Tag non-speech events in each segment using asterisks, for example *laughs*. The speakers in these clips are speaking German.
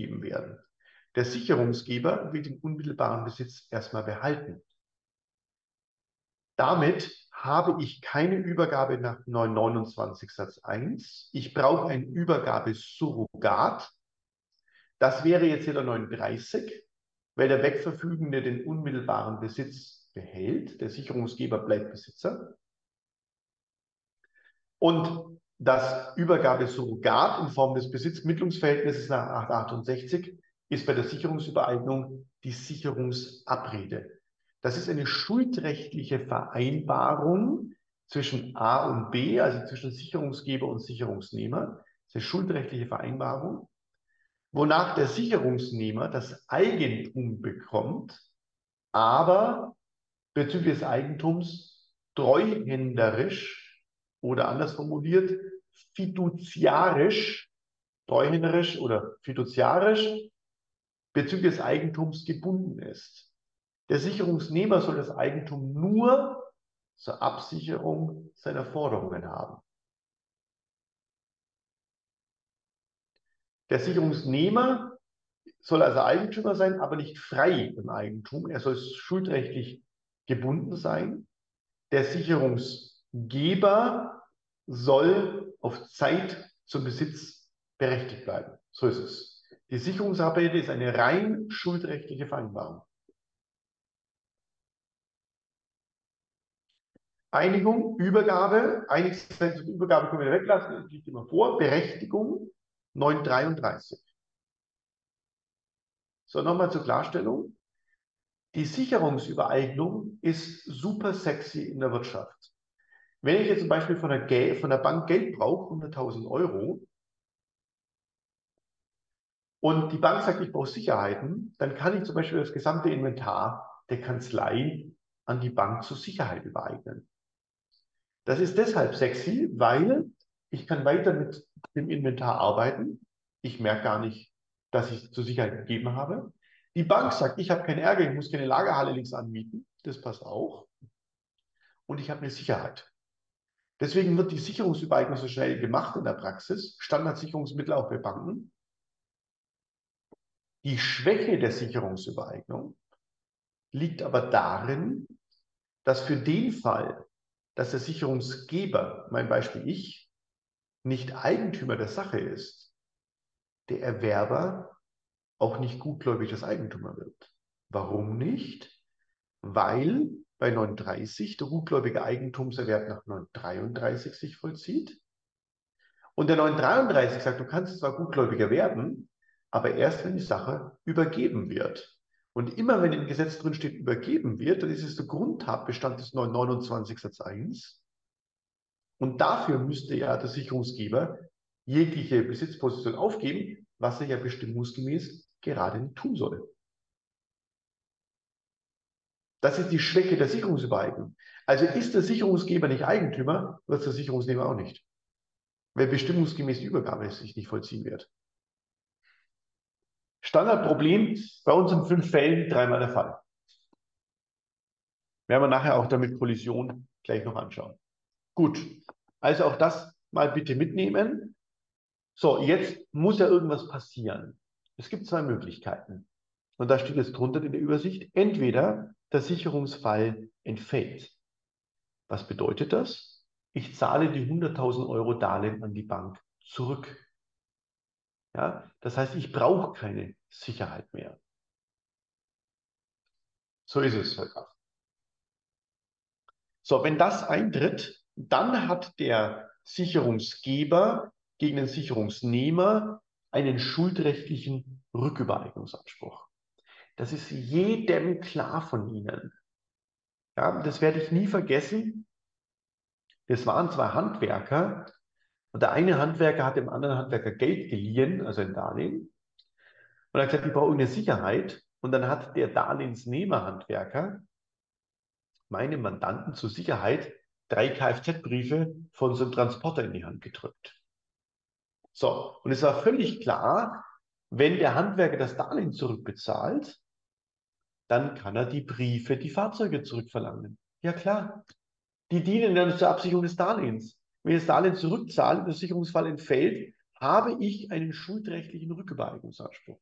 abgegeben werden. Der Sicherungsgeber will den unmittelbaren Besitz erstmal behalten. Damit habe ich keine Übergabe nach 929 Satz 1. Ich brauche ein Übergabesurrogat. Das wäre jetzt hier der 39, weil der Wegverfügende den unmittelbaren Besitz behält. Der Sicherungsgeber bleibt Besitzer. Und das Übergabesurrogat in Form des Besitzmittlungsverhältnisses nach 868 ist bei der Sicherungsübereignung die Sicherungsabrede. Das ist eine schuldrechtliche Vereinbarung zwischen A und B, also zwischen Sicherungsgeber und Sicherungsnehmer. Das ist eine schuldrechtliche Vereinbarung, wonach der Sicherungsnehmer das Eigentum bekommt, aber bezüglich des Eigentums treuhänderisch oder anders formuliert fiduziarisch, treuhänderisch oder fiduziarisch bezüglich des Eigentums gebunden ist. Der Sicherungsnehmer soll das Eigentum nur zur Absicherung seiner Forderungen haben. Der Sicherungsnehmer soll also Eigentümer sein, aber nicht frei im Eigentum. Er soll schuldrechtlich gebunden sein. Der Sicherungsgeber soll auf Zeit zum Besitz berechtigt bleiben. So ist es. Die Sicherungsarbeit ist eine rein schuldrechtliche Vereinbarung. Einigung, Übergabe, Einigkeit zur Übergabe können wir weglassen, das liegt immer vor. Berechtigung 933. So, nochmal zur Klarstellung. Die Sicherungsübereignung ist super sexy in der Wirtschaft. Wenn ich jetzt zum Beispiel von der, von der Bank Geld brauche, 100.000 Euro, und die Bank sagt, ich brauche Sicherheiten, dann kann ich zum Beispiel das gesamte Inventar der Kanzlei an die Bank zur Sicherheit übereignen. Das ist deshalb sexy, weil ich kann weiter mit dem Inventar arbeiten. Ich merke gar nicht, dass ich zur Sicherheit gegeben habe. Die Bank sagt, ich habe keinen Ärger, ich muss keine Lagerhalle links anmieten. Das passt auch. Und ich habe eine Sicherheit. Deswegen wird die Sicherungsübereignung so schnell gemacht in der Praxis. Standardsicherungsmittel auch bei Banken. Die Schwäche der Sicherungsübereignung liegt aber darin, dass für den Fall, dass der Sicherungsgeber, mein Beispiel ich, nicht Eigentümer der Sache ist, der Erwerber auch nicht gutgläubig das Eigentümer wird. Warum nicht? Weil bei 39 der gutgläubige Eigentumserwerb nach 933 sich vollzieht. Und der 933 sagt, du kannst zwar gutgläubiger werden, aber erst wenn die Sache übergeben wird. Und immer wenn im Gesetz drin steht, übergeben wird, dann ist es der Grundtatbestand des 929 Satz 1. Und dafür müsste ja der Sicherungsgeber jegliche Besitzposition aufgeben, was er ja bestimmungsgemäß gerade tun soll. Das ist die Schwäche der Sicherungsübereignung. Also ist der Sicherungsgeber nicht Eigentümer, wird der Sicherungsnehmer auch nicht. Weil bestimmungsgemäß die Übergabe sich nicht vollziehen wird. Standardproblem bei uns in fünf Fällen dreimal der Fall. Werden wir nachher auch damit Kollision gleich noch anschauen. Gut, also auch das mal bitte mitnehmen. So, jetzt muss ja irgendwas passieren. Es gibt zwei Möglichkeiten. Und da steht jetzt drunter in der Übersicht. Entweder der Sicherungsfall entfällt. Was bedeutet das? Ich zahle die 100.000 Euro Darlehen an die Bank zurück. Ja, das heißt, ich brauche keine Sicherheit mehr. So ist es. So, wenn das eintritt, dann hat der Sicherungsgeber gegen den Sicherungsnehmer einen schuldrechtlichen Rückübereignungsanspruch. Das ist jedem klar von Ihnen. Ja, das werde ich nie vergessen. Es waren zwei Handwerker, und der eine Handwerker hat dem anderen Handwerker Geld geliehen, also ein Darlehen. Und er hat gesagt, ich brauche eine Sicherheit. Und dann hat der Darlehensnehmer-Handwerker meinem Mandanten zur Sicherheit drei Kfz-Briefe von so einem Transporter in die Hand gedrückt. So, und es war völlig klar, wenn der Handwerker das Darlehen zurückbezahlt, dann kann er die Briefe, die Fahrzeuge zurückverlangen. Ja klar, die dienen dann zur Absicherung des Darlehens. Wenn ich das Darlehen zurückzahle, der Sicherungsfall entfällt, habe ich einen schuldrechtlichen Rückübereignungsanspruch.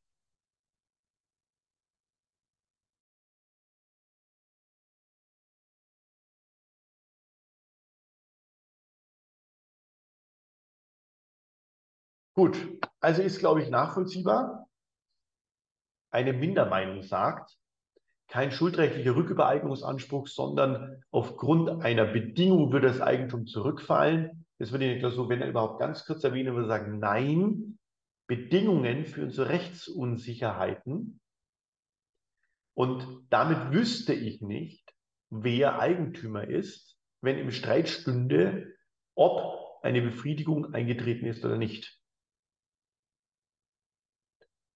Gut, also ist, glaube ich, nachvollziehbar. Eine Mindermeinung sagt, kein schuldrechtlicher Rückübereignungsanspruch, sondern aufgrund einer Bedingung würde das Eigentum zurückfallen. Das würde ich so, wenn er überhaupt ganz kurz erwähnen, würde sagen, nein, Bedingungen führen zu Rechtsunsicherheiten. Und damit wüsste ich nicht, wer Eigentümer ist, wenn im Streit stünde, ob eine Befriedigung eingetreten ist oder nicht.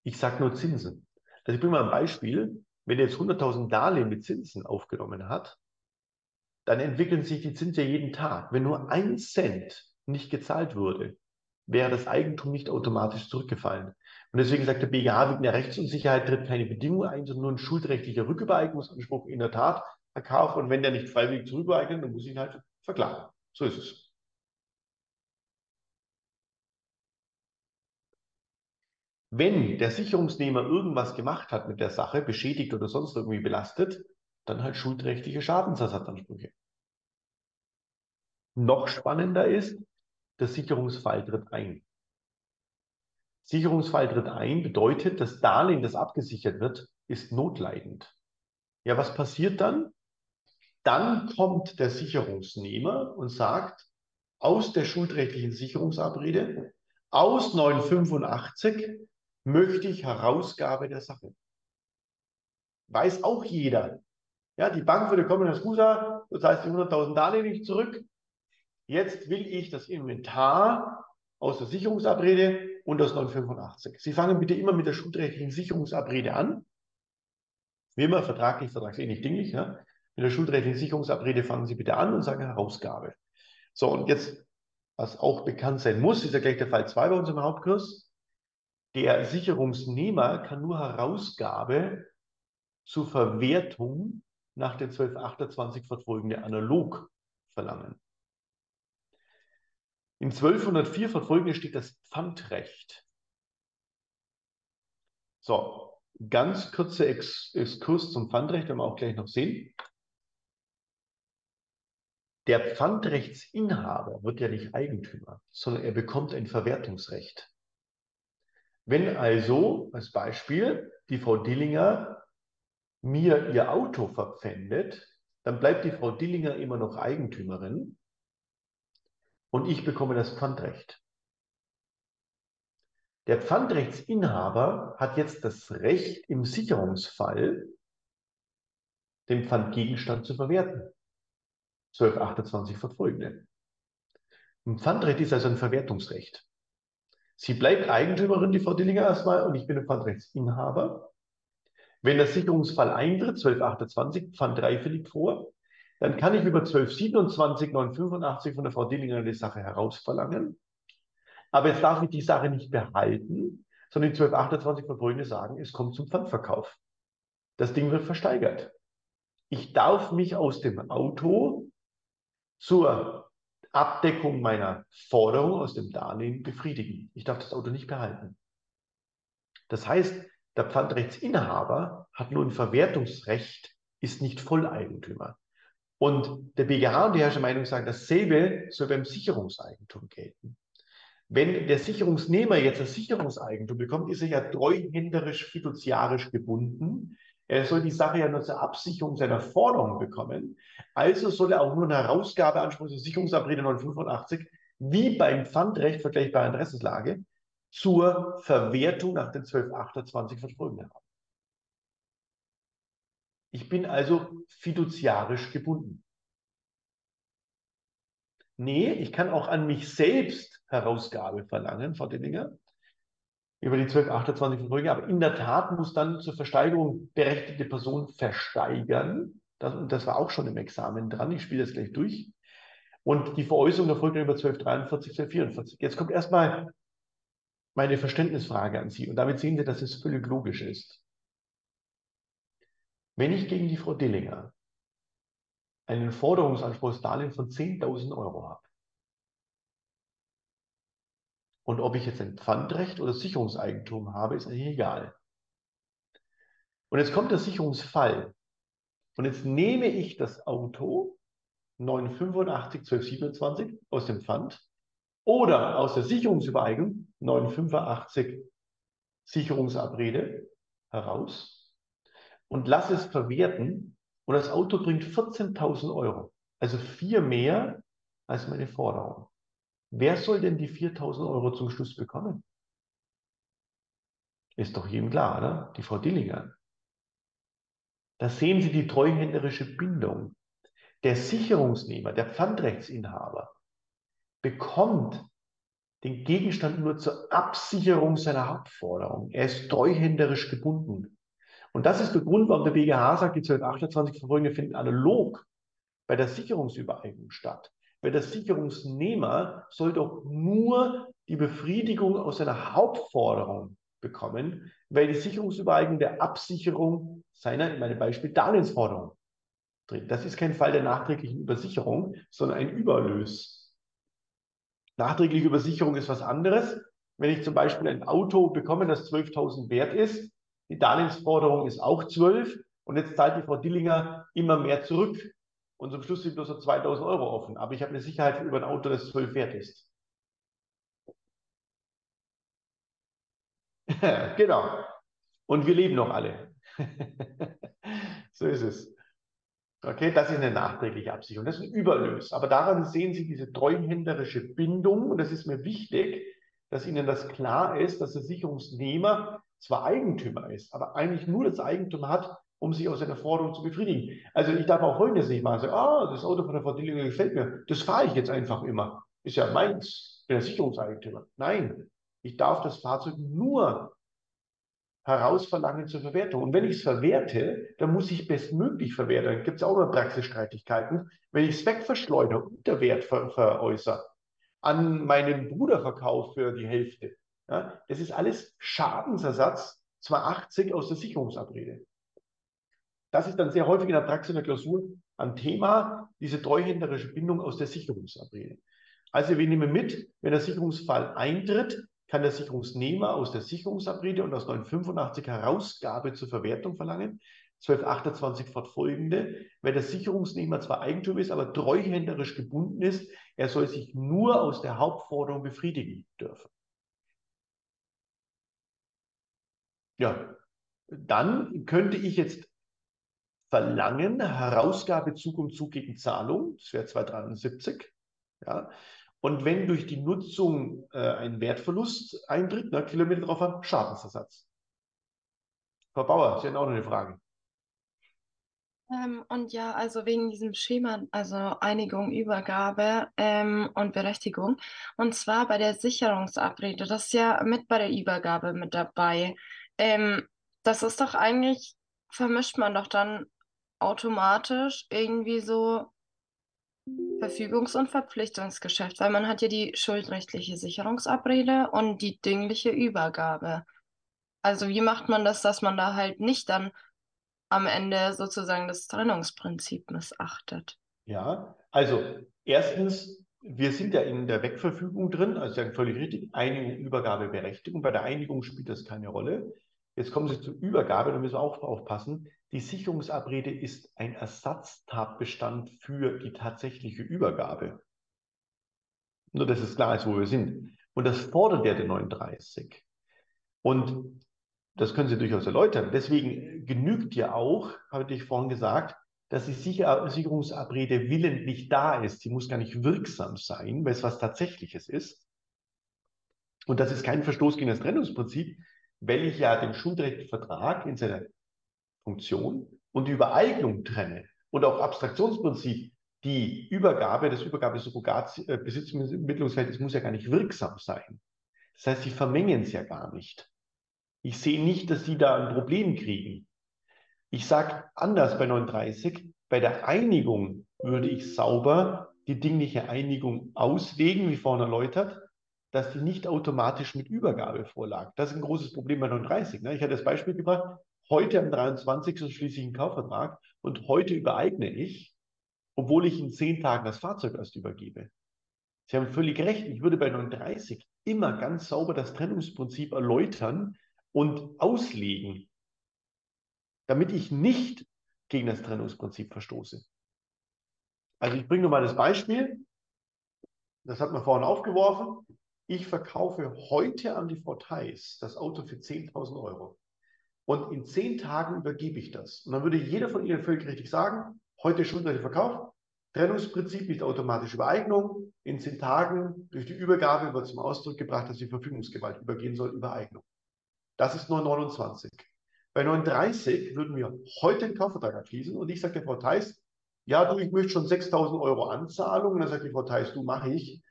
Ich sage nur Zinsen. Also ich bringe mal ein Beispiel. Wenn er jetzt 100.000 Darlehen mit Zinsen aufgenommen hat, dann entwickeln sich die Zinsen ja jeden Tag. Wenn nur ein Cent nicht gezahlt wurde, wäre das Eigentum nicht automatisch zurückgefallen. Und deswegen sagt der BGH, wegen der Rechtsunsicherheit tritt keine Bedingung ein, sondern nur ein schuldrechtlicher Rückübereignungsanspruch in der Tat Verkauf. Und wenn der nicht freiwillig zurückeignet, dann muss ich ihn halt verklagen. So ist es. Wenn der Sicherungsnehmer irgendwas gemacht hat mit der Sache, beschädigt oder sonst irgendwie belastet, dann halt schuldrechtliche Schadensersatzansprüche. Noch spannender ist, der Sicherungsfall tritt ein. Sicherungsfall tritt ein bedeutet, das Darlehen, das abgesichert wird, ist notleidend. Ja, was passiert dann? Dann kommt der Sicherungsnehmer und sagt, aus der schuldrechtlichen Sicherungsabrede, aus 985 möchte ich Herausgabe der Sache. Weiß auch jeder. Ja, die Bank würde kommen als Scusa, das heißt die 100.000 Darlehen nicht zurück. Jetzt will ich das Inventar aus der Sicherungsabrede und aus 985. Sie fangen bitte immer mit der schuldrechtlichen Sicherungsabrede an. Wie immer, vertraglich, vertragsähnlich, dinglich. Ja? Mit der schuldrechtlichen Sicherungsabrede fangen Sie bitte an und sagen Herausgabe. So, und jetzt, was auch bekannt sein muss, ist ja gleich der Fall 2 bei unserem Hauptkurs. Der Sicherungsnehmer kann nur Herausgabe zur Verwertung nach den 1228 fortfolgende analog verlangen. In 1204 fortfolgende steht das Pfandrecht. So, ganz kurzer Exkurs zum Pfandrecht, werden wir auch gleich noch sehen. Der Pfandrechtsinhaber wird ja nicht Eigentümer, sondern er bekommt ein Verwertungsrecht. Wenn also, als Beispiel, die Frau Dillinger mir ihr Auto verpfändet, dann bleibt die Frau Dillinger immer noch Eigentümerin und ich bekomme das Pfandrecht. Der Pfandrechtsinhaber hat jetzt das Recht, im Sicherungsfall den Pfandgegenstand zu verwerten. 1228 fortfolgende. Ein Pfandrecht ist also ein Verwertungsrecht. Sie bleibt Eigentümerin, die Frau Dillinger erstmal, und ich bin ein Pfandrechtsinhaber. Wenn der Sicherungsfall eintritt, 1228, Pfand 3 liegt vor, dann kann ich über 1227, 985 von der Frau Dillinger die Sache herausverlangen. Aber jetzt darf ich die Sache nicht behalten, sondern die 1228 verfolgende sagen, es kommt zum Pfandverkauf. Das Ding wird versteigert. Ich darf mich aus dem Auto zur Abdeckung meiner Forderung aus dem Darlehen befriedigen. Ich darf das Auto nicht behalten. Das heißt, der Pfandrechtsinhaber hat nur ein Verwertungsrecht, ist nicht Volleigentümer. Und der BGH und die Herrscher Meinung sagen, dasselbe soll beim Sicherungseigentum gelten. Wenn der Sicherungsnehmer jetzt das Sicherungseigentum bekommt, ist er ja treuhänderisch fiduziarisch gebunden. Er soll die Sache ja nur zur Absicherung seiner Forderung bekommen. Also soll er auch nur eine Herausgabeanspruch zur Sicherungsabrede 985 wie beim Pfandrecht vergleichbare Interessenslage zur Verwertung nach den 1228 Verfolgenden haben. Ich bin also fiduziarisch gebunden. Nee, ich kann auch an mich selbst Herausgabe verlangen, Frau Dillinger über die 1228 Verträge. Aber in der Tat muss dann zur Versteigerung berechtigte Person versteigern. Das, und das war auch schon im Examen dran. Ich spiele das gleich durch. Und die Veräußerung erfolgt dann über 1243, 1244. Jetzt kommt erstmal meine Verständnisfrage an Sie. Und damit sehen Sie, dass es völlig logisch ist. Wenn ich gegen die Frau Dillinger einen Forderungsanspruch Darlehen von 10.000 Euro habe, Und ob ich jetzt ein Pfandrecht oder Sicherungseigentum habe, ist eigentlich egal. Und jetzt kommt der Sicherungsfall. Und jetzt nehme ich das Auto 985 1227 aus dem Pfand oder aus der Sicherungsübereignung 985 Sicherungsabrede heraus und lasse es verwerten und das Auto bringt 14.000 Euro, also vier mehr als meine Forderung. Wer soll denn die 4.000 Euro zum Schluss bekommen? Ist doch jedem klar, oder? Die Frau Dillinger. Da sehen Sie die treuhänderische Bindung. Der Sicherungsnehmer, der Pfandrechtsinhaber, bekommt den Gegenstand nur zur Absicherung seiner Hauptforderung. Er ist treuhänderisch gebunden. Und das ist der Grund, warum der BGH sagt, die 1228 Verfolgende finden analog bei der Sicherungsübereignung statt. Weil der Sicherungsnehmer soll doch nur die Befriedigung aus seiner Hauptforderung bekommen, weil die Sicherungsübereignung Absicherung seiner, in meinem Beispiel, Darlehensforderung trägt. Das ist kein Fall der nachträglichen Übersicherung, sondern ein Überlös. Nachträgliche Übersicherung ist was anderes. Wenn ich zum Beispiel ein Auto bekomme, das 12.000 wert ist, die Darlehensforderung ist auch 12 und jetzt zahlt die Frau Dillinger immer mehr zurück. Und zum Schluss sind bloß so 2000 Euro offen. Aber ich habe eine Sicherheit über ein Auto, das 12 wert ist. *laughs* genau. Und wir leben noch alle. *laughs* so ist es. Okay, das ist eine nachträgliche Absicherung. Das ist ein Überlös. Aber daran sehen Sie diese treuhänderische Bindung. Und das ist mir wichtig, dass Ihnen das klar ist, dass der Sicherungsnehmer zwar Eigentümer ist, aber eigentlich nur das Eigentum hat, um sich aus seiner Forderung zu befriedigen. Also ich darf auch Folgendes nicht machen. Sagen, ah, das Auto von der Frau Dillinger gefällt mir. Das fahre ich jetzt einfach immer. Ist ja meins. Bin der Sicherungseigentümer. Nein, ich darf das Fahrzeug nur herausverlangen zur Verwertung. Und wenn ich es verwerte, dann muss ich bestmöglich verwerten. Dann gibt es auch immer Praxisstreitigkeiten. Wenn ich es wegverschleudere, unter Wert ver veräußere, an meinen Bruder verkaufe für die Hälfte, ja, das ist alles Schadensersatz 280 aus der Sicherungsabrede. Das ist dann sehr häufig in der Praxis in der Klausur ein Thema, diese treuhänderische Bindung aus der Sicherungsabrede. Also wir nehmen mit, wenn der Sicherungsfall eintritt, kann der Sicherungsnehmer aus der Sicherungsabrede und aus 985 Herausgabe zur Verwertung verlangen. 1228 fortfolgende, weil der Sicherungsnehmer zwar Eigentum ist, aber treuhänderisch gebunden ist, er soll sich nur aus der Hauptforderung befriedigen dürfen. Ja, dann könnte ich jetzt verlangen, Herausgabe Zug um Zug gegen Zahlung, das wäre 273. Ja. Und wenn durch die Nutzung äh, ein Wertverlust eintritt, ne, Kilometer drauf an, Schadensersatz. Frau Bauer, Sie haben auch noch eine Frage. Ähm, und ja, also wegen diesem Schema, also Einigung, Übergabe ähm, und Berechtigung. Und zwar bei der Sicherungsabrede, das ist ja mit bei der Übergabe mit dabei. Ähm, das ist doch eigentlich, vermischt man doch dann automatisch irgendwie so Verfügungs- und Verpflichtungsgeschäft, weil man hat ja die schuldrechtliche Sicherungsabrede und die dingliche Übergabe. Also wie macht man das, dass man da halt nicht dann am Ende sozusagen das Trennungsprinzip missachtet? Ja, also erstens, wir sind ja in der Wegverfügung drin, also ja völlig richtig, Einigung, Übergabe, Berechtigung. Bei der Einigung spielt das keine Rolle. Jetzt kommen Sie zur Übergabe, da müssen wir auch aufpassen. Die Sicherungsabrede ist ein Ersatztatbestand für die tatsächliche Übergabe. Nur, dass es klar ist, wo wir sind. Und das fordert der 39. Und das können Sie durchaus erläutern. Deswegen genügt ja auch, habe ich vorhin gesagt, dass die Sicherungsabrede willentlich da ist. Sie muss gar nicht wirksam sein, weil es was Tatsächliches ist. Und das ist kein Verstoß gegen das Trennungsprinzip, weil ich ja den Schuldrechtsvertrag in seiner Funktion und die Übereignung trenne und auch Abstraktionsprinzip, die Übergabe, das Übergabe-Besitzmittlungsverhältnis muss ja gar nicht wirksam sein. Das heißt, sie vermengen es ja gar nicht. Ich sehe nicht, dass sie da ein Problem kriegen. Ich sage anders bei 39, bei der Einigung würde ich sauber die dingliche Einigung auslegen, wie vorhin erläutert, dass die nicht automatisch mit Übergabe vorlag. Das ist ein großes Problem bei 39. Ne? Ich hatte das Beispiel gebracht, heute am 23. schließe ich einen Kaufvertrag und heute übereigne ich, obwohl ich in zehn Tagen das Fahrzeug erst übergebe. Sie haben völlig recht, ich würde bei 39 immer ganz sauber das Trennungsprinzip erläutern und auslegen, damit ich nicht gegen das Trennungsprinzip verstoße. Also ich bringe nur mal das Beispiel. Das hat man vorhin aufgeworfen. Ich verkaufe heute an die Frau Theis das Auto für 10.000 Euro. Und in zehn Tagen übergebe ich das. Und dann würde jeder von Ihnen völlig richtig sagen, heute schuldrechtlich verkauft, Trennungsprinzip nicht automatisch Übereignung. In zehn Tagen durch die Übergabe wird zum Ausdruck gebracht, dass die Verfügungsgewalt übergehen soll, Übereignung. Das ist 929. Bei 39 würden wir heute einen Kaufvertrag abschließen und ich sage der Frau Theis, ja, du, ich möchte schon 6.000 Euro Anzahlung. Und dann sagt die Frau Theis, du, mache ich.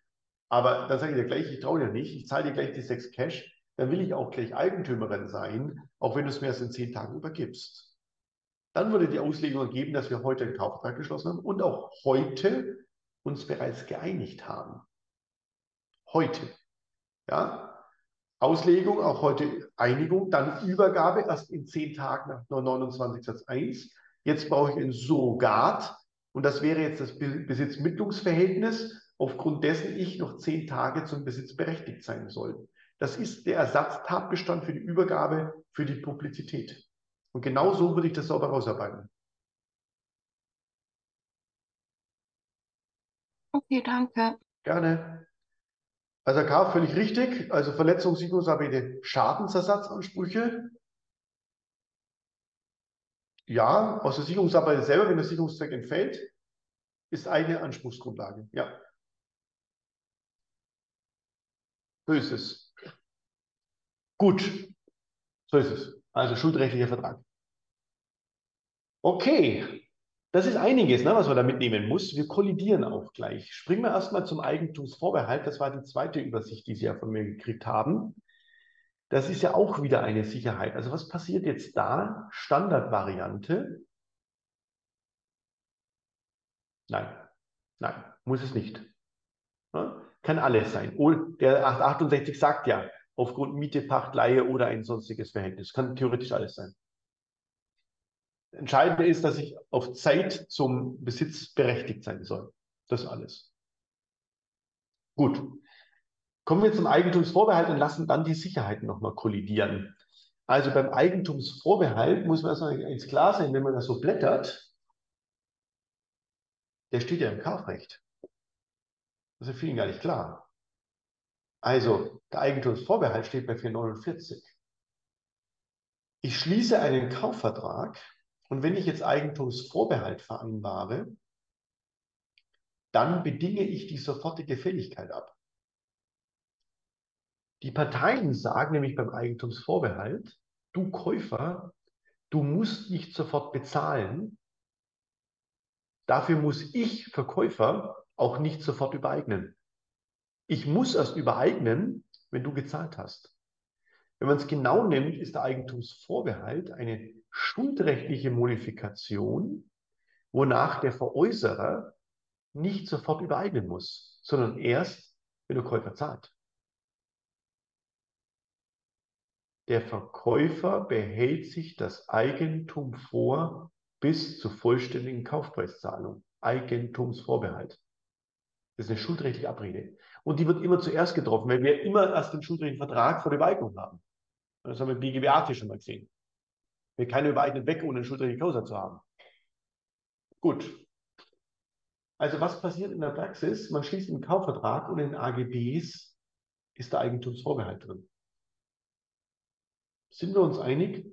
Aber dann sage ich dir gleich, ich traue dir nicht, ich zahle dir gleich die 6 Cash. Dann will ich auch gleich Eigentümerin sein, auch wenn du es mir erst in 10 Tagen übergibst. Dann würde die Auslegung ergeben, dass wir heute einen Kaufvertrag geschlossen haben und auch heute uns bereits geeinigt haben. Heute. Ja, Auslegung, auch heute Einigung, dann Übergabe erst in zehn Tagen nach 29 Satz 1. Jetzt brauche ich ein Surrogat und das wäre jetzt das Besitzmittlungsverhältnis, aufgrund dessen ich noch zehn Tage zum Besitz berechtigt sein soll. Das ist der Ersatztatbestand für die Übergabe für die Publizität. Und genau so würde ich das sauber rausarbeiten. Okay, danke. Gerne. Also K, völlig richtig. Also Verletzung, Sicherungsabwege, Schadensersatzansprüche. Ja, aus der Sicherungsarbeit selber, wenn der Sicherungszweck entfällt, ist eine Anspruchsgrundlage. Ja. So ist es. Gut. So ist es. Also schuldrechtlicher Vertrag. Okay. Das ist einiges, ne, was man da mitnehmen muss. Wir kollidieren auch gleich. Springen wir erstmal zum Eigentumsvorbehalt. Das war die zweite Übersicht, die Sie ja von mir gekriegt haben. Das ist ja auch wieder eine Sicherheit. Also was passiert jetzt da? Standardvariante. Nein, nein, muss es nicht. Kann alles sein. Der 868 sagt ja, aufgrund Miete, Pacht, Leihe oder ein sonstiges Verhältnis. Kann theoretisch alles sein. Entscheidend ist, dass ich auf Zeit zum Besitz berechtigt sein soll. Das alles. Gut. Kommen wir zum Eigentumsvorbehalt und lassen dann die Sicherheiten nochmal kollidieren. Also beim Eigentumsvorbehalt muss man erstmal ins klar sein, wenn man das so blättert, der steht ja im Kaufrecht. Das ist vielen gar nicht klar. Also, der Eigentumsvorbehalt steht bei 449. Ich schließe einen Kaufvertrag und wenn ich jetzt Eigentumsvorbehalt vereinbare, dann bedinge ich die sofortige Fälligkeit ab. Die Parteien sagen nämlich beim Eigentumsvorbehalt, du Käufer, du musst nicht sofort bezahlen. Dafür muss ich Verkäufer auch nicht sofort übereignen. Ich muss erst übereignen, wenn du gezahlt hast. Wenn man es genau nimmt, ist der Eigentumsvorbehalt eine schuldrechtliche Modifikation, wonach der Veräußerer nicht sofort übereignen muss, sondern erst, wenn der Käufer zahlt. Der Verkäufer behält sich das Eigentum vor bis zur vollständigen Kaufpreiszahlung. Eigentumsvorbehalt. Das ist eine schuldrechtliche Abrede. Und die wird immer zuerst getroffen, weil wir immer erst den schuldrechtlichen Vertrag vor der Übereignung haben. Das haben wir im BGBAT schon mal gesehen. Wir keine übereigneten weg, ohne eine schuldrechtliche Causa zu haben. Gut. Also was passiert in der Praxis? Man schließt einen Kaufvertrag und in den AGBs ist der Eigentumsvorbehalt drin. Sind wir uns einig,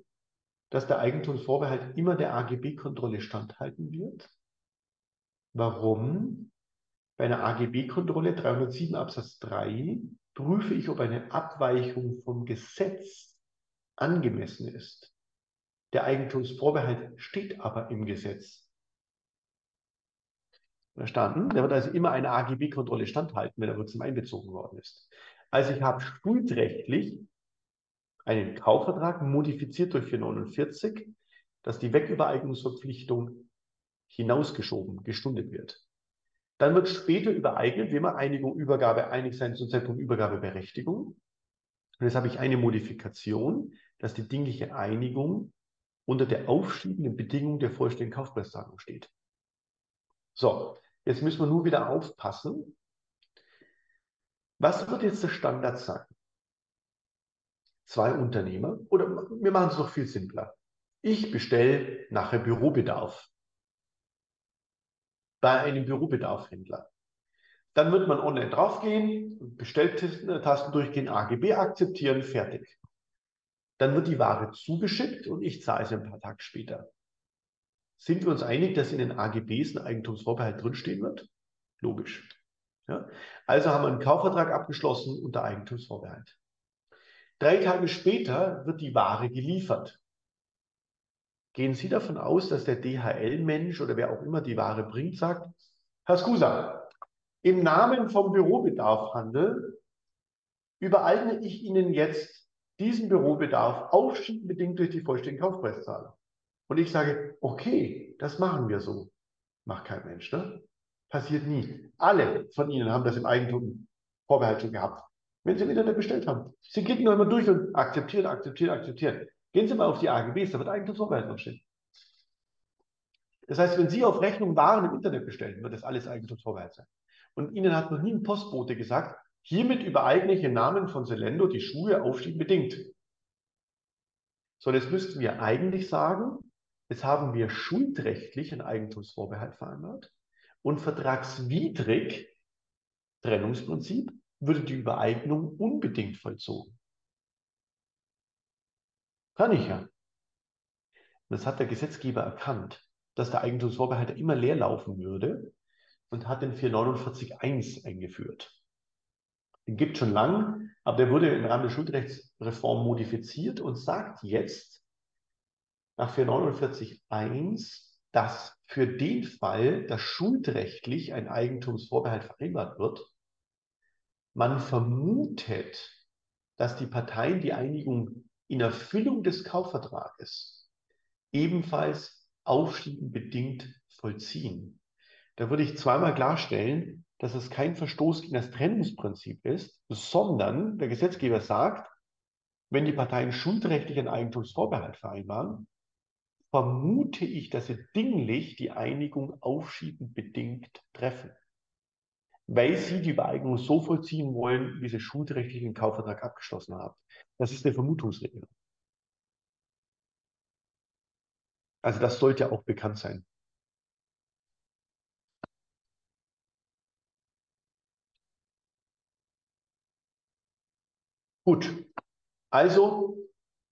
dass der Eigentumsvorbehalt immer der AGB-Kontrolle standhalten wird? Warum? Bei einer AGB-Kontrolle 307 Absatz 3 prüfe ich, ob eine Abweichung vom Gesetz angemessen ist. Der Eigentumsvorbehalt steht aber im Gesetz. Verstanden? Der wird also immer einer AGB-Kontrolle standhalten, wenn er wirksam einbezogen worden ist. Also ich habe schuldrechtlich einen Kaufvertrag modifiziert durch 449, dass die Wegübereignungsverpflichtung hinausgeschoben, gestundet wird. Dann wird später übereignet, wenn man Einigung, Übergabe, einig sein zum Zeitpunkt Übergabeberechtigung. Und jetzt habe ich eine Modifikation, dass die dingliche Einigung unter der aufschiebenden Bedingung der vollständigen Kaufpreiszahlung steht. So, jetzt müssen wir nur wieder aufpassen. Was wird jetzt der Standard sein? Zwei Unternehmer oder wir machen es noch viel simpler. Ich bestelle nachher Bürobedarf bei einem Bürobedarfhändler. Dann wird man online draufgehen, Bestelltasten durchgehen, AGB akzeptieren, fertig. Dann wird die Ware zugeschickt und ich zahle sie ein paar Tage später. Sind wir uns einig, dass in den AGBs ein Eigentumsvorbehalt drinstehen wird? Logisch. Ja? Also haben wir einen Kaufvertrag abgeschlossen unter Eigentumsvorbehalt. Drei Tage später wird die Ware geliefert. Gehen Sie davon aus, dass der DHL-Mensch oder wer auch immer die Ware bringt, sagt, Herr Skusa, im Namen vom Bürobedarfhandel übereigne ich Ihnen jetzt diesen Bürobedarf aufschiebenbedingt durch die vollständige Kaufpreiszahlung. Und ich sage, okay, das machen wir so. Macht kein Mensch, ne? Passiert nie. Alle von Ihnen haben das im Eigentum Vorbehalt schon gehabt, wenn Sie Internet bestellt haben. Sie klicken nur immer durch und akzeptieren, akzeptieren, akzeptieren. Gehen Sie mal auf die AGBs, da wird Eigentumsvorbehalt draufstehen. Das heißt, wenn Sie auf Rechnung Waren im Internet bestellen, wird das alles Eigentumsvorbehalt sein. Und Ihnen hat noch nie ein Postbote gesagt, hiermit übereigne ich im Namen von Zelendo die Schuhe aufschieben bedingt. Sondern jetzt müssten wir eigentlich sagen, jetzt haben wir schuldrechtlich einen Eigentumsvorbehalt vereinbart und vertragswidrig, Trennungsprinzip, würde die Übereignung unbedingt vollzogen. Kann ich ja. Das hat der Gesetzgeber erkannt, dass der Eigentumsvorbehalt immer leer laufen würde und hat den 449.1 eingeführt. Den gibt schon lang, aber der wurde im Rahmen der Schuldrechtsreform modifiziert und sagt jetzt nach 449.1, dass für den Fall, dass schuldrechtlich ein Eigentumsvorbehalt vereinbart wird, man vermutet, dass die Parteien die Einigung in Erfüllung des Kaufvertrages ebenfalls aufschieben bedingt vollziehen. Da würde ich zweimal klarstellen, dass es kein Verstoß gegen das Trennungsprinzip ist, sondern der Gesetzgeber sagt, wenn die Parteien schuldrechtlich einen Eigentumsvorbehalt vereinbaren, vermute ich, dass sie dinglich die Einigung aufschiebend bedingt treffen, weil sie die Übereignung so vollziehen wollen, wie sie schuldrechtlich den Kaufvertrag abgeschlossen haben. Das ist eine Vermutungsregel. Also das sollte auch bekannt sein. Gut, also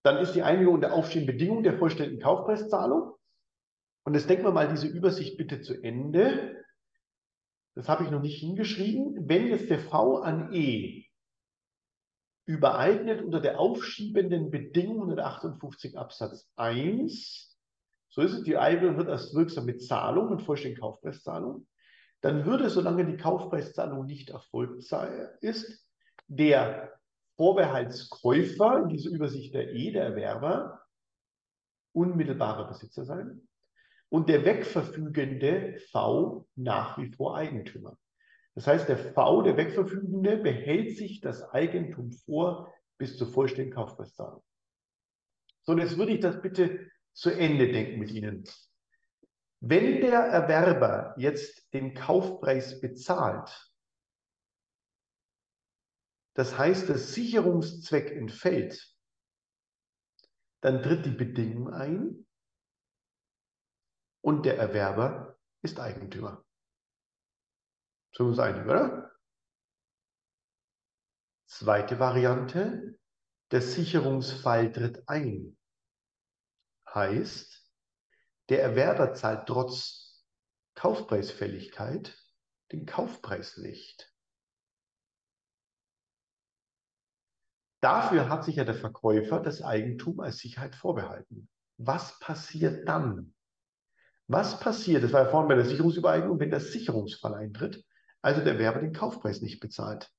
dann ist die Einigung der aufstehenden Bedingung der vollständigen Kaufpreiszahlung. Und jetzt denken wir mal diese Übersicht bitte zu Ende. Das habe ich noch nicht hingeschrieben. Wenn jetzt der V an E übereignet unter der aufschiebenden Bedingung 158 Absatz 1, so ist es, die Eignung wird erst wirksam mit Zahlung, mit vollständigen Kaufpreiszahlung, dann würde, solange die Kaufpreiszahlung nicht erfolgt sei, ist, der Vorbehaltskäufer in dieser Übersicht der E, der Erwerber, unmittelbarer Besitzer sein und der wegverfügende V nach wie vor Eigentümer. Das heißt, der V, der Wegverfügende, behält sich das Eigentum vor bis zur vollständigen Kaufpreiszahlung. So, und jetzt würde ich das bitte zu Ende denken mit Ihnen. Wenn der Erwerber jetzt den Kaufpreis bezahlt, das heißt, der Sicherungszweck entfällt, dann tritt die Bedingung ein und der Erwerber ist Eigentümer. Sind wir uns einig, oder? Zweite Variante, der Sicherungsfall tritt ein. Heißt, der Erwerber zahlt trotz Kaufpreisfälligkeit den Kaufpreis nicht. Dafür hat sich ja der Verkäufer das Eigentum als Sicherheit vorbehalten. Was passiert dann? Was passiert, das war ja vorhin bei der Sicherungsübereignung, wenn der Sicherungsfall eintritt? also der Werber den Kaufpreis nicht bezahlt.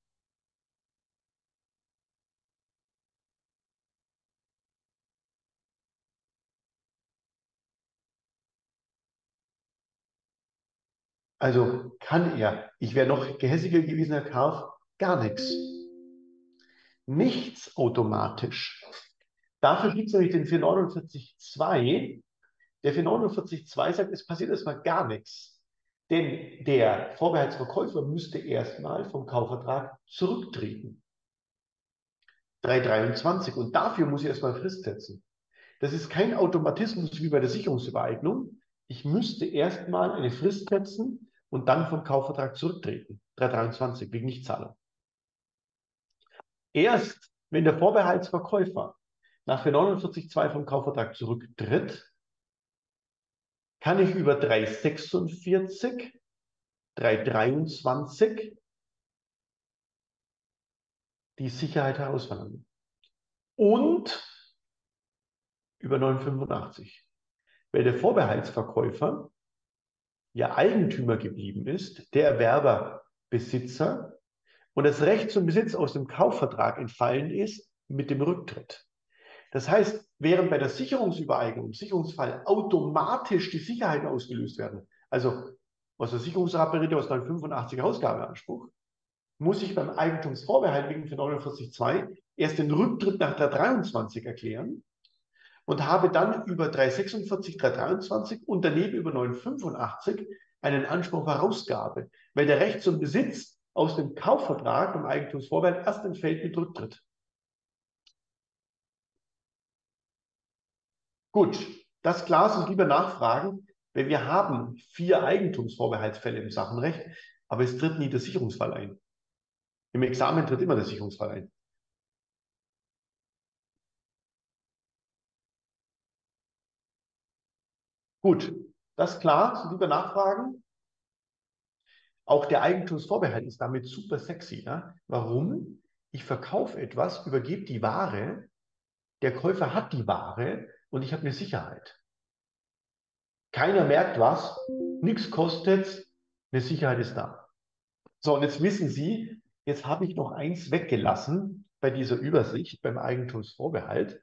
Also kann er, ich wäre noch gehässiger gewesen, Herr Karf, gar nichts. Nichts automatisch. Dafür gibt es nämlich den 449.2. Der 449.2 sagt, es passiert erstmal gar nichts. Denn der Vorbehaltsverkäufer müsste erstmal vom Kaufvertrag zurücktreten. 323. Und dafür muss ich erstmal Frist setzen. Das ist kein Automatismus wie bei der Sicherungsübereignung. Ich müsste erstmal eine Frist setzen und dann vom Kaufvertrag zurücktreten. 323 wegen Nichtzahlung. Erst wenn der Vorbehaltsverkäufer nach 449.2 vom Kaufvertrag zurücktritt, kann ich über 346, 323 die Sicherheit herausverlangen. Und über 985. Weil der Vorbehaltsverkäufer ja Eigentümer geblieben ist, der Erwerber Besitzer und das Recht zum Besitz aus dem Kaufvertrag entfallen ist mit dem Rücktritt. Das heißt, während bei der Sicherungsübereignung im Sicherungsfall automatisch die Sicherheiten ausgelöst werden, also aus der Sicherungsrate aus 985 Ausgabeanspruch, muss ich beim Eigentumsvorbehalt wegen 49.2 erst den Rücktritt nach der 23 erklären und habe dann über 346, 323 und daneben über 985 einen Anspruch auf Herausgabe, weil der Recht zum Besitz aus dem Kaufvertrag im Eigentumsvorbehalt erst entfällt mit Rücktritt. Gut, das klar ist lieber nachfragen, weil wir haben vier Eigentumsvorbehaltsfälle im Sachenrecht, aber es tritt nie der Sicherungsfall ein. Im Examen tritt immer der Sicherungsfall ein. Gut, das klar, so lieber nachfragen. Auch der Eigentumsvorbehalt ist damit super sexy. Ja? Warum? Ich verkaufe etwas, übergebe die Ware, der Käufer hat die Ware und ich habe eine Sicherheit. Keiner merkt was, nichts kostet, eine Sicherheit ist da. So, und jetzt wissen Sie, jetzt habe ich noch eins weggelassen bei dieser Übersicht beim Eigentumsvorbehalt.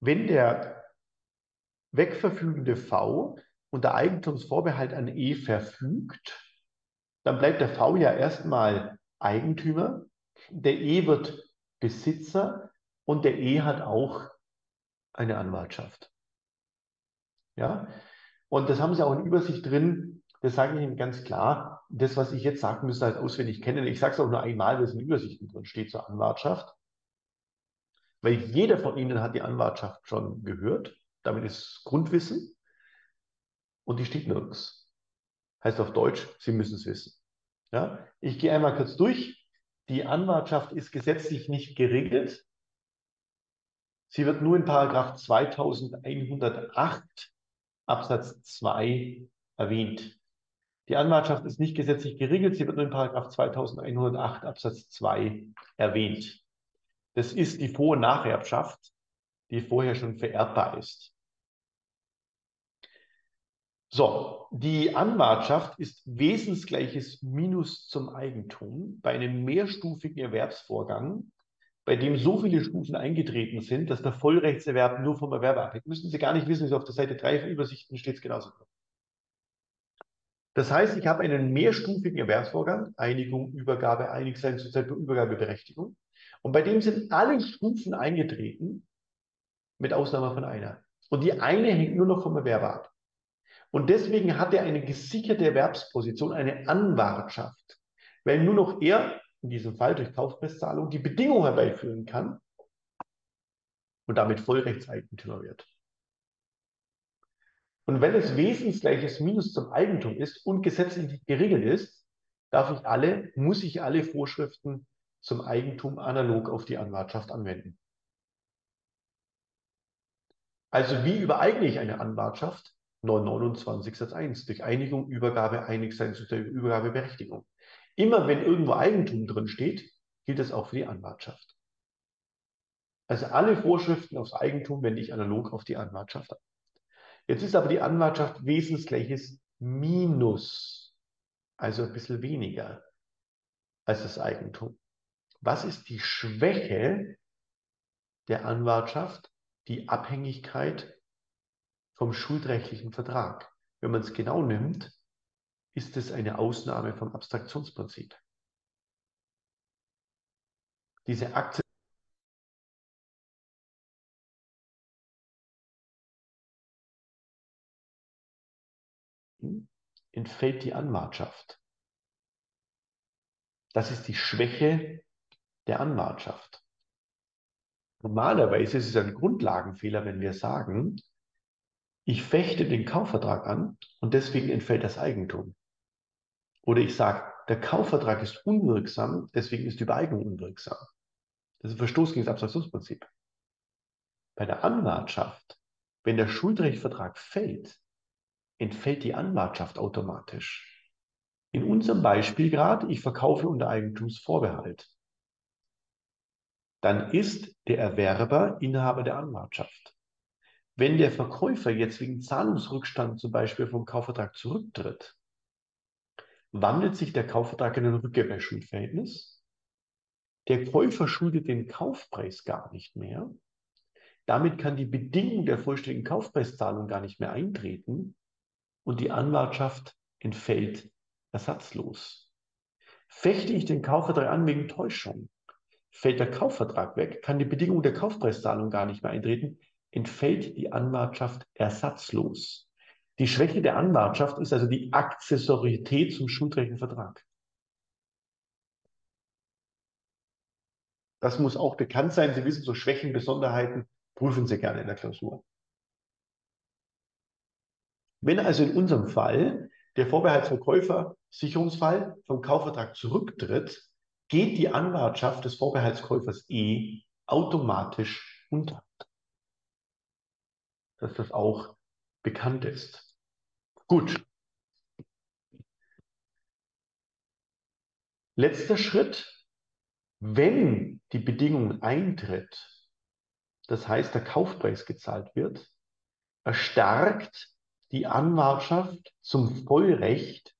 Wenn der wegverfügende V unter Eigentumsvorbehalt an E verfügt, dann bleibt der V ja erstmal Eigentümer, der E wird Besitzer und der E hat auch eine Anwartschaft. Ja, und das haben Sie auch in Übersicht drin. Das sage ich Ihnen ganz klar. Das, was ich jetzt sage, müssen Sie halt auswendig kennen. Ich sage es auch nur einmal, weil es in Übersichten drin steht zur Anwartschaft. Weil jeder von Ihnen hat die Anwartschaft schon gehört. Damit ist Grundwissen. Und die steht nirgends. Heißt auf Deutsch, Sie müssen es wissen. Ja? Ich gehe einmal kurz durch. Die Anwartschaft ist gesetzlich nicht geregelt. Sie wird nur in Paragraph 2108 Absatz 2 erwähnt. Die Anwartschaft ist nicht gesetzlich geregelt, sie wird nur in Paragraph 2108 Absatz 2 erwähnt. Das ist die Vor- und Nacherbschaft, die vorher schon vererbbar ist. So, die Anwartschaft ist wesensgleiches Minus zum Eigentum bei einem mehrstufigen Erwerbsvorgang bei dem so viele Stufen eingetreten sind, dass der Vollrechtserwerb nur vom Erwerber abhängt. Müssen Sie gar nicht wissen, wie auf der Seite 3 von Übersichten steht es genauso. Das heißt, ich habe einen mehrstufigen Erwerbsvorgang, Einigung, Übergabe, Einigsein, Zuzeitpunkt, Übergabeberechtigung. Und bei dem sind alle Stufen eingetreten, mit Ausnahme von einer. Und die eine hängt nur noch vom Erwerber ab. Und deswegen hat er eine gesicherte Erwerbsposition, eine Anwartschaft. Weil nur noch er in diesem Fall durch Kaufpreiszahlung, die Bedingung herbeiführen kann und damit Vollrechtseigentümer wird. Und wenn es wesensgleiches Minus zum Eigentum ist und gesetzlich geregelt ist, darf ich alle, muss ich alle Vorschriften zum Eigentum analog auf die Anwartschaft anwenden. Also wie übereigne ich eine Anwartschaft? 929 Satz 1 durch Einigung, Übergabe, Einigsein zu der Übergabeberechtigung. Immer wenn irgendwo Eigentum drin steht, gilt das auch für die Anwartschaft. Also alle Vorschriften aufs Eigentum wende ich analog auf die Anwartschaft an. Jetzt ist aber die Anwartschaft wesensgleiches Minus, also ein bisschen weniger als das Eigentum. Was ist die Schwäche der Anwartschaft? Die Abhängigkeit vom schuldrechtlichen Vertrag. Wenn man es genau nimmt, ist es eine Ausnahme vom Abstraktionsprinzip. Diese eintreten, entfällt die Anwartschaft. Das ist die Schwäche der Anwartschaft. Normalerweise ist es ein Grundlagenfehler, wenn wir sagen, ich fechte den Kaufvertrag an und deswegen entfällt das Eigentum. Oder ich sage, der Kaufvertrag ist unwirksam, deswegen ist die Übereignung unwirksam. Das ist ein Verstoß gegen das Abstraktionsprinzip. Bei der Anwartschaft, wenn der Schuldrechtvertrag fällt, entfällt die Anwartschaft automatisch. In unserem Beispiel gerade, ich verkaufe unter Eigentumsvorbehalt. Dann ist der Erwerber Inhaber der Anwartschaft. Wenn der Verkäufer jetzt wegen Zahlungsrückstand zum Beispiel vom Kaufvertrag zurücktritt, wandelt sich der Kaufvertrag in ein Rückgabeschuldverhältnis. Der Käufer schuldet den Kaufpreis gar nicht mehr. Damit kann die Bedingung der vollständigen Kaufpreiszahlung gar nicht mehr eintreten und die Anwartschaft entfällt ersatzlos. Fechte ich den Kaufvertrag an wegen Täuschung, fällt der Kaufvertrag weg, kann die Bedingung der Kaufpreiszahlung gar nicht mehr eintreten, entfällt die Anwartschaft ersatzlos. Die Schwäche der Anwartschaft ist also die Accessorität zum schuldrechtlichen Vertrag. Das muss auch bekannt sein. Sie wissen, so Schwächen, Besonderheiten prüfen Sie gerne in der Klausur. Wenn also in unserem Fall der Vorbehaltsverkäufer Sicherungsfall vom Kaufvertrag zurücktritt, geht die Anwartschaft des Vorbehaltskäufers E automatisch unter. Dass das auch bekannt ist. Gut. Letzter Schritt. Wenn die Bedingung eintritt, das heißt der Kaufpreis gezahlt wird, erstarkt die Anwartschaft zum Vollrecht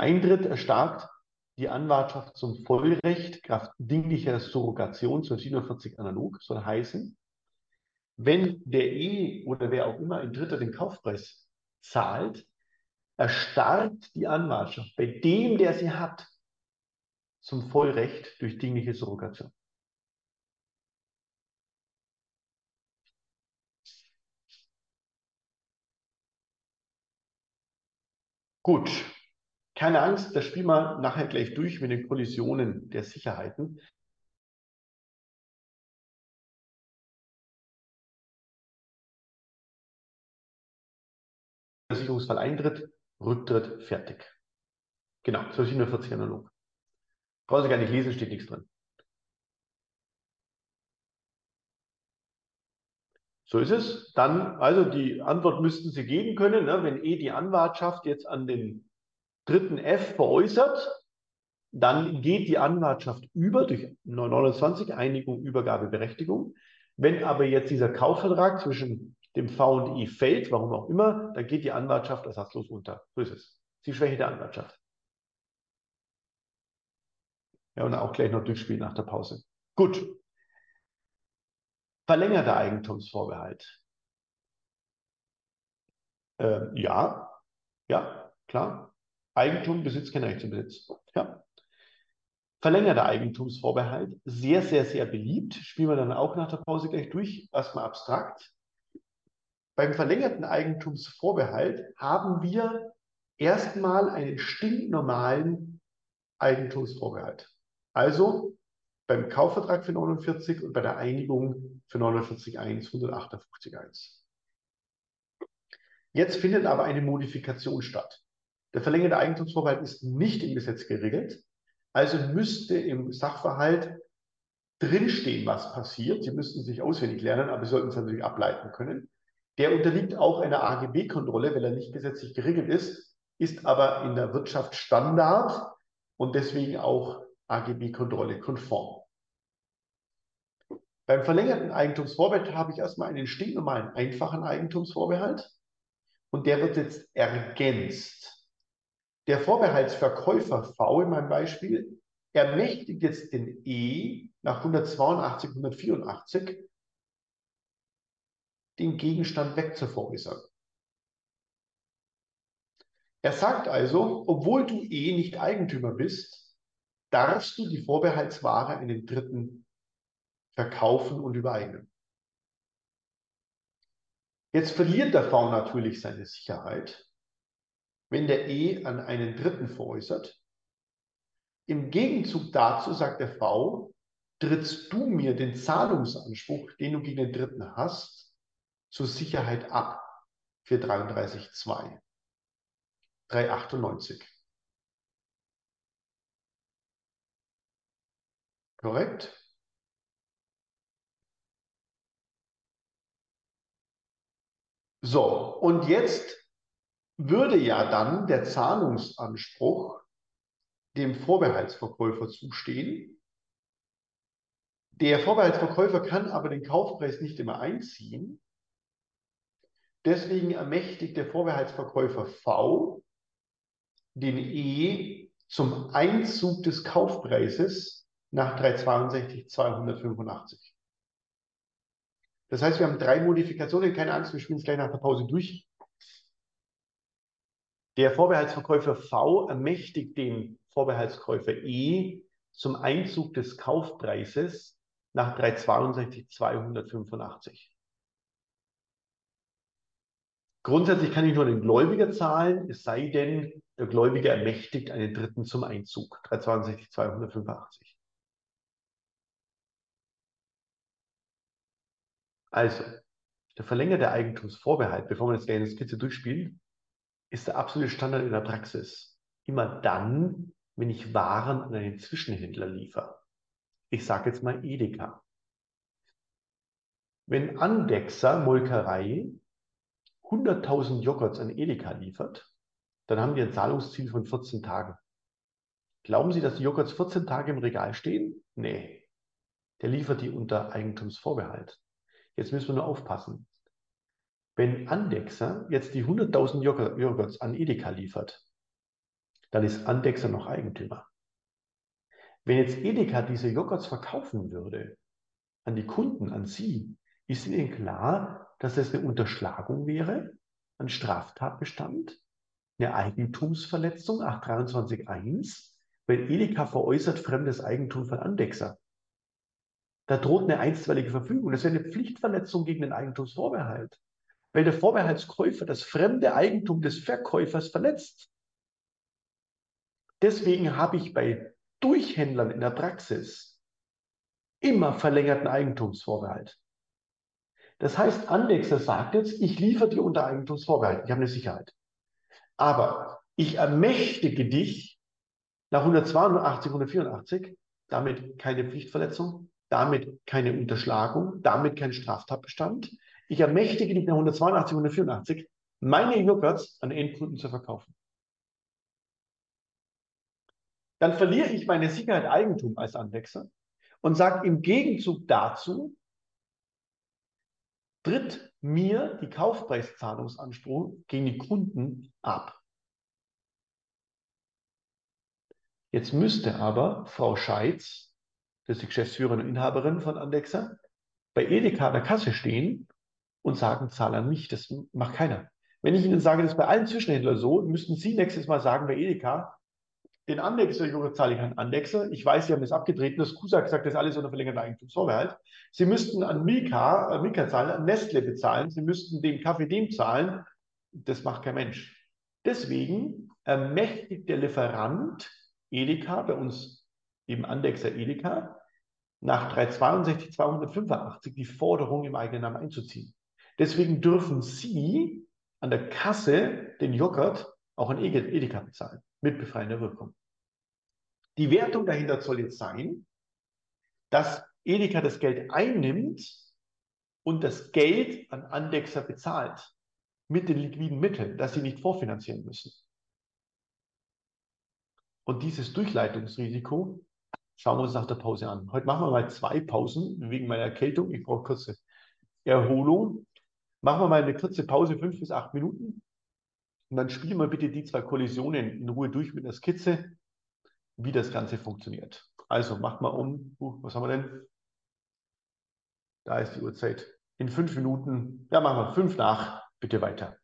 Eintritt erstarkt die Anwartschaft zum Vollrecht kraft dinglicher Surrogation 1247 analog, soll heißen, wenn der E oder wer auch immer ein Dritter den Kaufpreis zahlt, erstarkt die Anwartschaft bei dem, der sie hat, zum Vollrecht durch dingliche Surrogation. Gut, keine Angst, das spielen wir nachher gleich durch mit den Kollisionen der Sicherheiten. Der Sicherungsfall eintritt, Rücktritt, fertig. Genau, 47 analog. Brauchen Sie gar nicht lesen, steht nichts drin. So ist es. Dann, also die Antwort müssten Sie geben können, ne, wenn eh die Anwartschaft jetzt an den dritten F veräußert, dann geht die Anwartschaft über durch 929 Einigung, Übergabe, Berechtigung. Wenn aber jetzt dieser Kaufvertrag zwischen dem V und I fällt, warum auch immer, dann geht die Anwartschaft ersatzlos unter. So ist es. Die Schwäche der Anwartschaft. Ja, und auch gleich noch durchspielen nach der Pause. Gut. Verlängerter Eigentumsvorbehalt. Äh, ja, ja, klar. Eigentum, Besitz, kein Recht zum Besitz. Ja. Verlängerter Eigentumsvorbehalt, sehr, sehr, sehr beliebt. Spielen wir dann auch nach der Pause gleich durch. Erstmal abstrakt. Beim verlängerten Eigentumsvorbehalt haben wir erstmal einen stinknormalen Eigentumsvorbehalt. Also beim Kaufvertrag für 49 und bei der Einigung für 49.1, 158.1. Jetzt findet aber eine Modifikation statt. Der verlängerte Eigentumsvorbehalt ist nicht im Gesetz geregelt. Also müsste im Sachverhalt drinstehen, was passiert. Sie müssten sich auswendig lernen, aber Sie sollten es natürlich ableiten können. Der unterliegt auch einer AGB-Kontrolle, weil er nicht gesetzlich geregelt ist, ist aber in der Wirtschaft Standard und deswegen auch AGB-Kontrolle konform. Beim verlängerten Eigentumsvorbehalt habe ich erstmal einen stinknormalen einfachen Eigentumsvorbehalt und der wird jetzt ergänzt. Der Vorbehaltsverkäufer V in meinem Beispiel ermächtigt jetzt den E nach 182, 184 den Gegenstand wegzuveräußern. Er sagt also, obwohl du eh nicht Eigentümer bist, darfst du die Vorbehaltsware einem Dritten verkaufen und übereignen. Jetzt verliert der V natürlich seine Sicherheit, wenn der E an einen Dritten veräußert. Im Gegenzug dazu sagt der V, trittst du mir den Zahlungsanspruch, den du gegen den Dritten hast, zur Sicherheit ab für 33,2. 398. Korrekt? So, und jetzt würde ja dann der Zahlungsanspruch dem Vorbehaltsverkäufer zustehen. Der Vorbehaltsverkäufer kann aber den Kaufpreis nicht immer einziehen. Deswegen ermächtigt der Vorbehaltsverkäufer V den E zum Einzug des Kaufpreises nach 362 285. Das heißt, wir haben drei Modifikationen. Keine Angst, wir spielen es gleich nach der Pause durch. Der Vorbehaltsverkäufer V ermächtigt den Vorbehaltskäufer E zum Einzug des Kaufpreises nach 362 285. Grundsätzlich kann ich nur den Gläubiger zahlen, es sei denn, der Gläubiger ermächtigt einen Dritten zum Einzug. 362 285. Also, der verlängerte Eigentumsvorbehalt, bevor wir das gleich in der Skizze durchspielen, ist der absolute Standard in der Praxis. Immer dann, wenn ich Waren an einen Zwischenhändler liefere. Ich sage jetzt mal Edeka. Wenn Andexer Molkerei 100.000 Joghurts an Edeka liefert, dann haben die ein Zahlungsziel von 14 Tagen. Glauben Sie, dass die Joghurts 14 Tage im Regal stehen? Nee. Der liefert die unter Eigentumsvorbehalt. Jetzt müssen wir nur aufpassen. Wenn Andexer jetzt die 100.000 Joghurts an Edeka liefert, dann ist Andexer noch Eigentümer. Wenn jetzt Edeka diese Joghurts verkaufen würde an die Kunden, an Sie, ist Ihnen klar, dass das eine Unterschlagung wäre, ein Straftatbestand, eine Eigentumsverletzung, 823.1, weil Edeka veräußert fremdes Eigentum von Andexer. Da droht eine einstweilige Verfügung. Das wäre eine Pflichtverletzung gegen den Eigentumsvorbehalt, weil der Vorbehaltskäufer das fremde Eigentum des Verkäufers verletzt. Deswegen habe ich bei Durchhändlern in der Praxis immer verlängerten Eigentumsvorbehalt. Das heißt, Andexer sagt jetzt, ich liefere dir unter Eigentumsvorbehalt, ich habe eine Sicherheit. Aber ich ermächtige dich nach 182, 184, damit keine Pflichtverletzung, damit keine Unterschlagung, damit kein Straftatbestand. Ich ermächtige dich nach 182, 184, meine Joghurts an Endkunden zu verkaufen. Dann verliere ich meine Sicherheit Eigentum als Anwechsel und sage im Gegenzug dazu, tritt mir die Kaufpreiszahlungsanspruch gegen die Kunden ab. Jetzt müsste aber Frau Scheitz das ist die Geschäftsführerin und Inhaberin von Andexa, bei Edeka an der Kasse stehen und sagen, zahl an mich. Das macht keiner. Wenn ich Ihnen sage, das ist bei allen Zwischenhändlern so, müssten Sie nächstes Mal sagen bei Edeka, den Andexer zahle ich an Andexer. Ich weiß, Sie haben das abgetreten. Das CUSAG sagt das alles unter verlängerter Eigentumsvorbehalt. Sie müssten an Milka, äh, Milka zahlen, an Nestle bezahlen. Sie müssten dem Kaffee dem zahlen. Das macht kein Mensch. Deswegen ermächtigt der Lieferant Edeka, bei uns eben Andexer Edeka, nach 362 285 die Forderung im eigenen Namen einzuziehen. Deswegen dürfen Sie an der Kasse den Joghurt auch an Edeka bezahlen, mit befreiender Wirkung. Die Wertung dahinter soll jetzt sein, dass Edeka das Geld einnimmt und das Geld an Andexer bezahlt mit den liquiden Mitteln, dass sie nicht vorfinanzieren müssen. Und dieses Durchleitungsrisiko Schauen wir uns nach der Pause an. Heute machen wir mal zwei Pausen wegen meiner Erkältung. Ich brauche kurze Erholung. Machen wir mal eine kurze Pause, fünf bis acht Minuten. Und dann spielen wir bitte die zwei Kollisionen in Ruhe durch mit der Skizze, wie das Ganze funktioniert. Also macht mal um. Uh, was haben wir denn? Da ist die Uhrzeit. In fünf Minuten, ja, machen wir fünf nach, bitte weiter.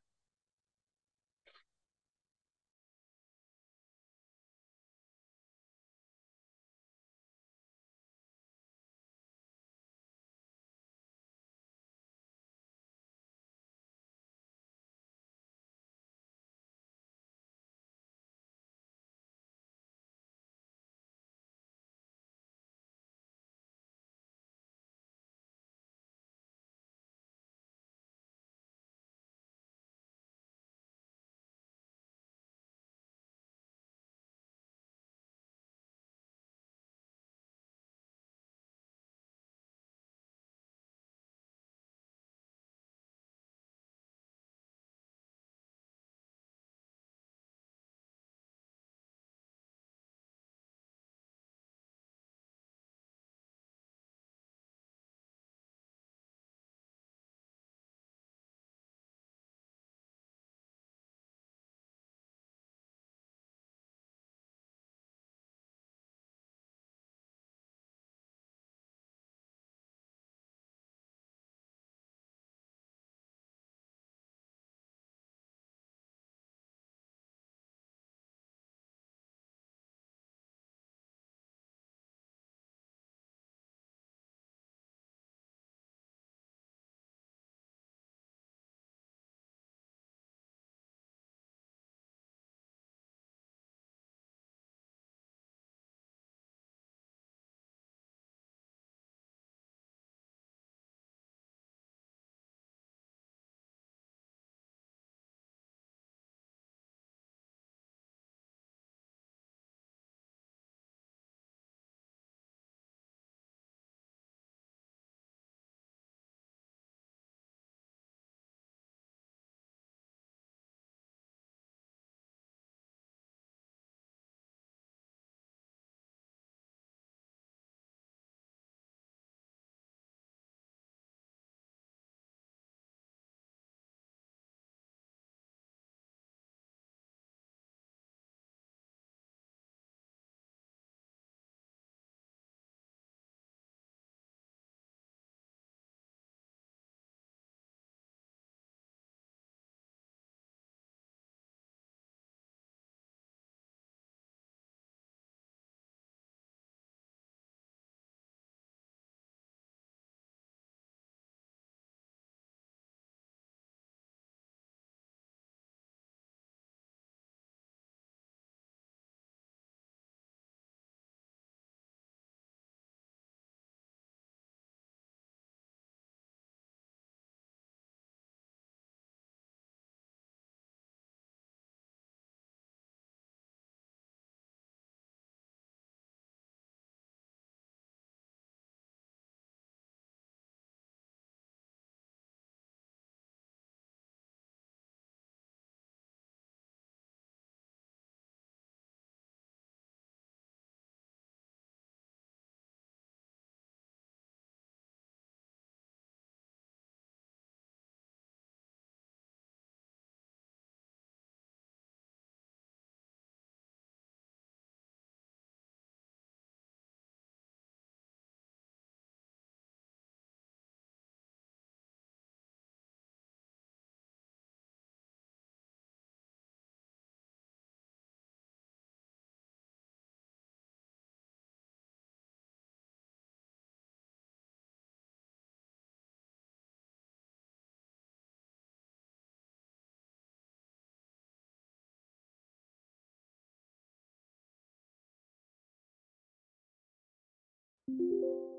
Thank you.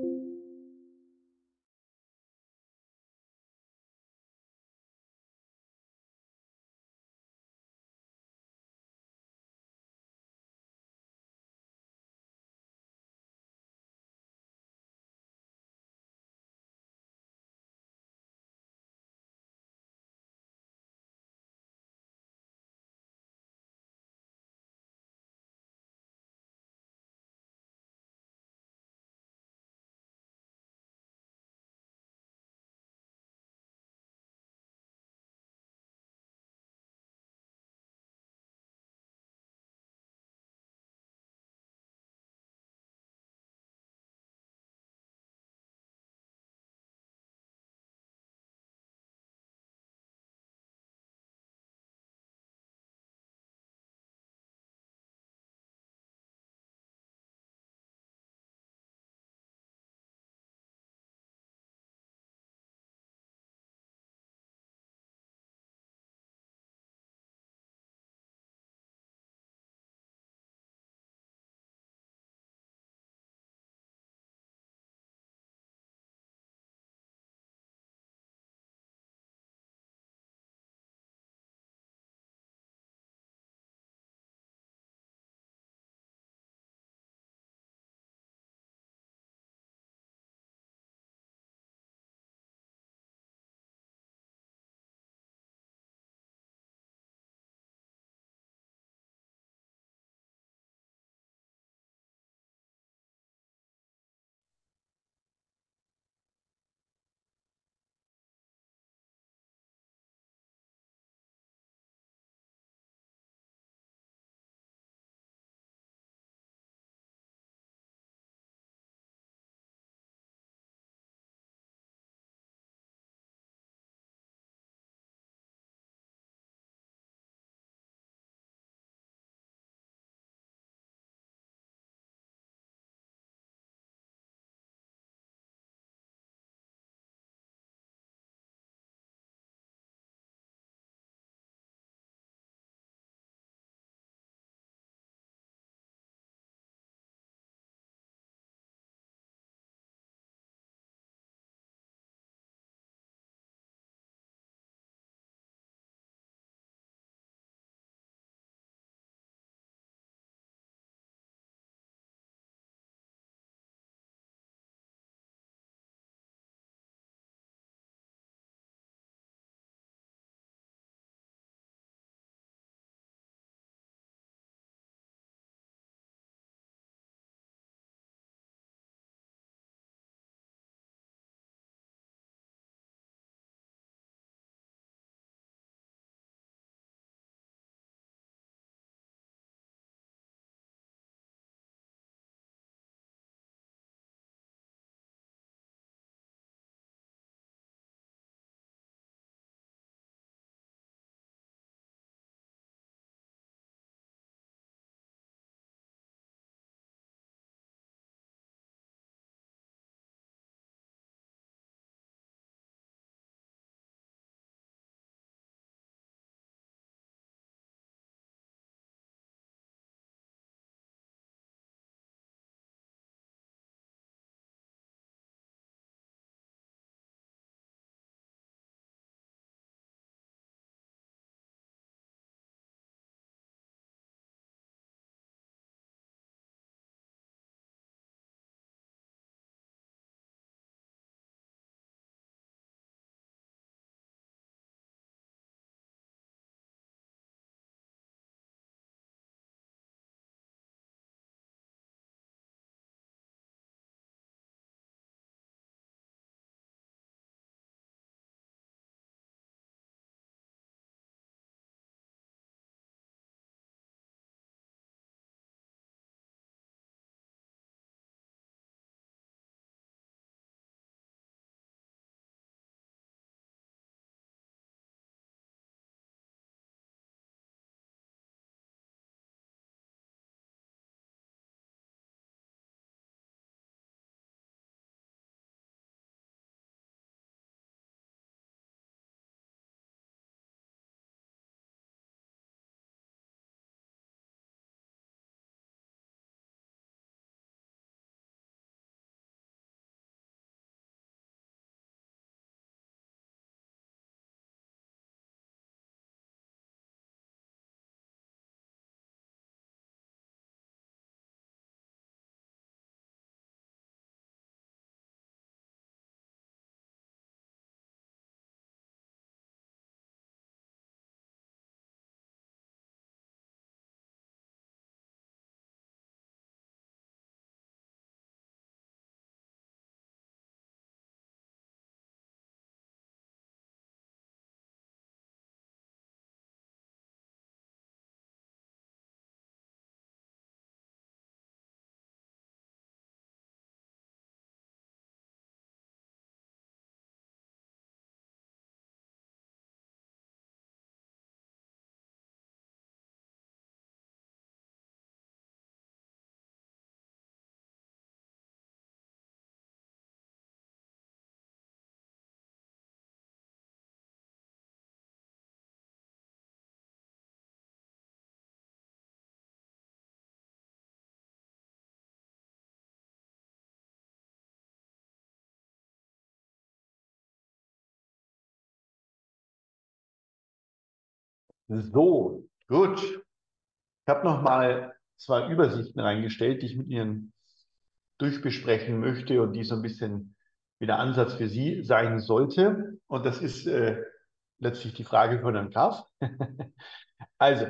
thank you So, gut. Ich habe noch mal zwei Übersichten reingestellt, die ich mit Ihnen durchbesprechen möchte und die so ein bisschen wie der Ansatz für Sie sein sollte. Und das ist äh, letztlich die Frage von Herrn Graf. *laughs* also,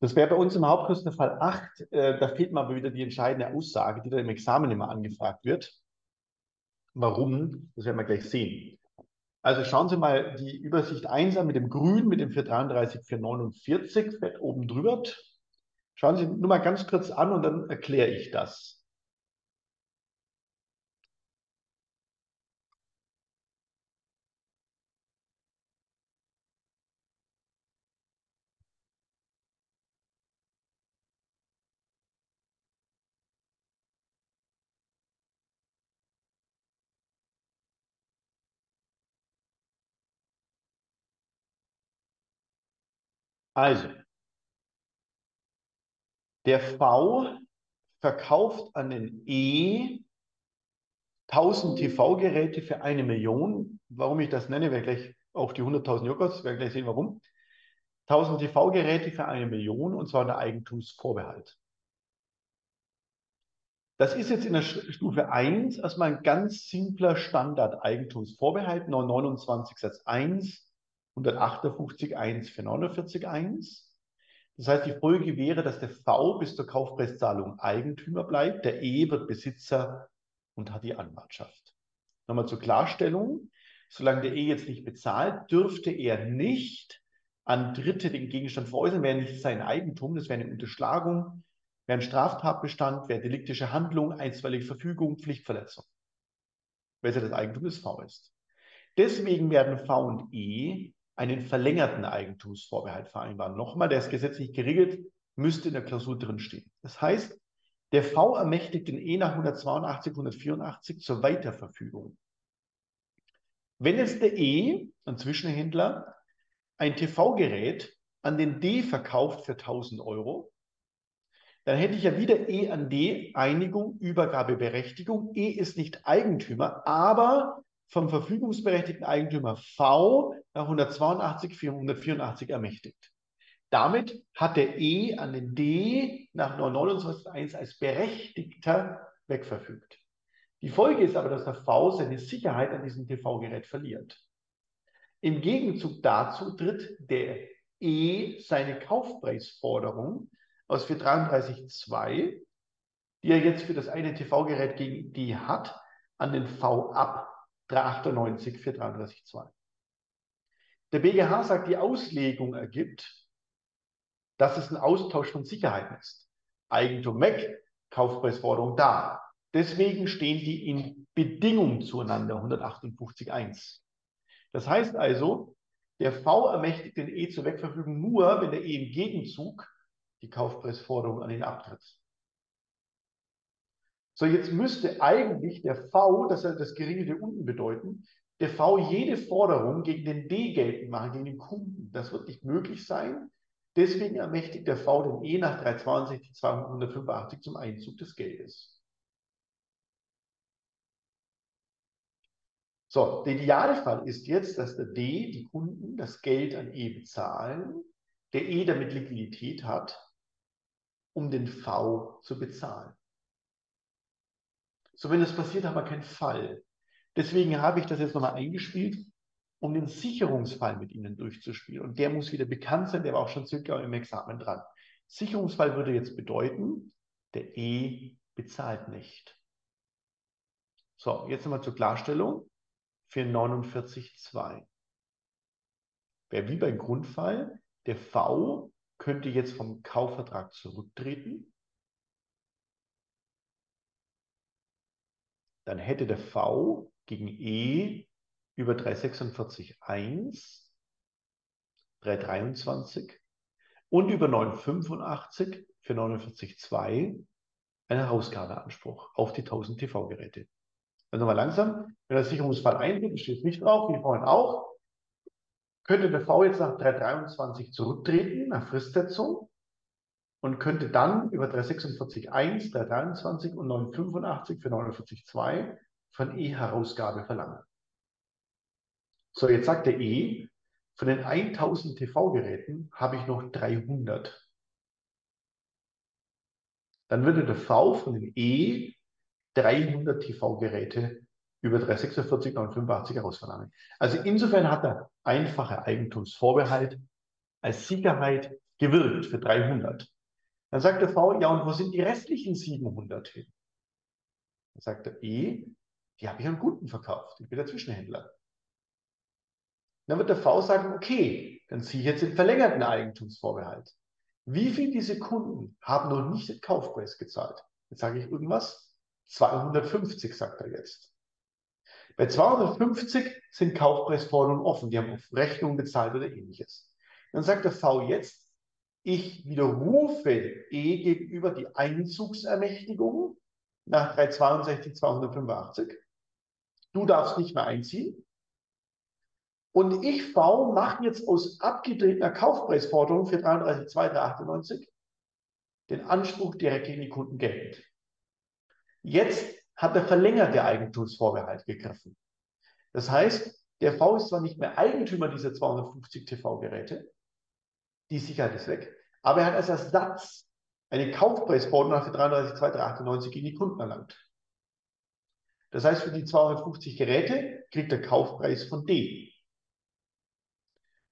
das wäre bei uns im Hauptkurs der Fall 8. Äh, da fehlt mal wieder die entscheidende Aussage, die da im Examen immer angefragt wird. Warum? Das werden wir gleich sehen. Also schauen Sie mal die Übersicht 1 an mit dem Grün, mit dem 433, 449, fett oben drüber. Schauen Sie nur mal ganz kurz an und dann erkläre ich das. Also, der V verkauft an den E 1000 TV-Geräte für eine Million. Warum ich das nenne, werde gleich auch die 100.000 Joghurts, werden gleich sehen, warum. 1000 TV-Geräte für eine Million und zwar der Eigentumsvorbehalt. Das ist jetzt in der Stufe 1 erstmal ein ganz simpler Standard-Eigentumsvorbehalt, 929 Satz 1, 158 1 für 49 1. Das heißt, die Folge wäre, dass der V bis zur Kaufpreiszahlung Eigentümer bleibt, der E wird Besitzer und hat die Anwartschaft. Nochmal zur Klarstellung. Solange der E jetzt nicht bezahlt, dürfte er nicht an Dritte den Gegenstand veräußern, wäre nicht sein Eigentum, das wäre eine Unterschlagung, wäre ein Straftatbestand, wäre deliktische Handlung, einstweilige Verfügung, Pflichtverletzung. Weil es ja das Eigentum des V ist. Deswegen werden V und E einen verlängerten Eigentumsvorbehalt vereinbaren. Nochmal, der ist gesetzlich geregelt, müsste in der Klausur drinstehen. Das heißt, der V ermächtigt den E nach 182, 184 zur Weiterverfügung. Wenn jetzt der E, ein Zwischenhändler, ein TV-Gerät an den D verkauft für 1000 Euro, dann hätte ich ja wieder E an D, Einigung, Übergabeberechtigung. E ist nicht Eigentümer, aber vom verfügungsberechtigten Eigentümer V nach 182, 484 ermächtigt. Damit hat der E an den D nach 929.1 als Berechtigter wegverfügt. Die Folge ist aber, dass der V seine Sicherheit an diesem TV-Gerät verliert. Im Gegenzug dazu tritt der E seine Kaufpreisforderung aus 433.2, die er jetzt für das eine TV-Gerät gegen die hat, an den V ab. 398 für 33,2. Der BGH sagt, die Auslegung ergibt, dass es ein Austausch von Sicherheiten ist. Eigentum weg, Kaufpreisforderung da. Deswegen stehen die in Bedingung zueinander, 158.1. Das heißt also, der V ermächtigt den E zur Wegverfügung nur, wenn der E im Gegenzug die Kaufpreisforderung an ihn abtritt. So, jetzt müsste eigentlich der V, das soll das geregelte unten bedeuten, der V jede Forderung gegen den D geltend machen, gegen den Kunden. Das wird nicht möglich sein. Deswegen ermächtigt der V den E nach 362 285 zum Einzug des Geldes. So, der Idealfall ist jetzt, dass der D, die Kunden, das Geld an E bezahlen, der E damit Liquidität hat, um den V zu bezahlen. So, wenn das passiert, haben wir keinen Fall. Deswegen habe ich das jetzt nochmal eingespielt, um den Sicherungsfall mit Ihnen durchzuspielen. Und der muss wieder bekannt sein, der war auch schon circa im Examen dran. Sicherungsfall würde jetzt bedeuten, der E bezahlt nicht. So, jetzt nochmal zur Klarstellung für 49.2. Wäre wie beim Grundfall, der V könnte jetzt vom Kaufvertrag zurücktreten dann hätte der V gegen E über 346,1, 323 und über 985 für 49,2 einen Herausgabeanspruch auf die 1000 TV-Geräte. Also nochmal langsam, wenn der Sicherungsfall eintritt, steht nicht drauf, wie vorhin auch, könnte der V jetzt nach 323 zurücktreten, nach Fristsetzung, und könnte dann über 346.1, 323 und 985 für 49.2 von E-Herausgabe verlangen. So, jetzt sagt der E, von den 1000 TV-Geräten habe ich noch 300. Dann würde der V von den E 300 TV-Geräte über 346 985 herausverlangen. Also insofern hat der einfache Eigentumsvorbehalt als Sicherheit gewirkt für 300. Dann sagt der V, ja, und wo sind die restlichen 700 hin? Dann sagt der E, die habe ich an Kunden verkauft. Ich bin der Zwischenhändler. Dann wird der V sagen, okay, dann ziehe ich jetzt den verlängerten Eigentumsvorbehalt. Wie viele diese Kunden haben noch nicht den Kaufpreis gezahlt? Jetzt sage ich irgendwas. 250, sagt er jetzt. Bei 250 sind Kaufpreisforderungen offen. Die haben auf Rechnung bezahlt oder ähnliches. Dann sagt der V jetzt, ich widerrufe E gegenüber die Einzugsermächtigung nach 362 285. Du darfst nicht mehr einziehen. Und ich, V, mache jetzt aus abgetretener Kaufpreisforderung für 33,298 den Anspruch direkt gegen die Kunden geltend. Jetzt hat der verlängerte Eigentumsvorbehalt gegriffen. Das heißt, der V ist zwar nicht mehr Eigentümer dieser 250 TV-Geräte, die Sicherheit ist weg, aber er hat als Ersatz eine Kaufpreisforderung für 33,298 gegen die Kunden erlangt. Das heißt, für die 250 Geräte kriegt der Kaufpreis von D.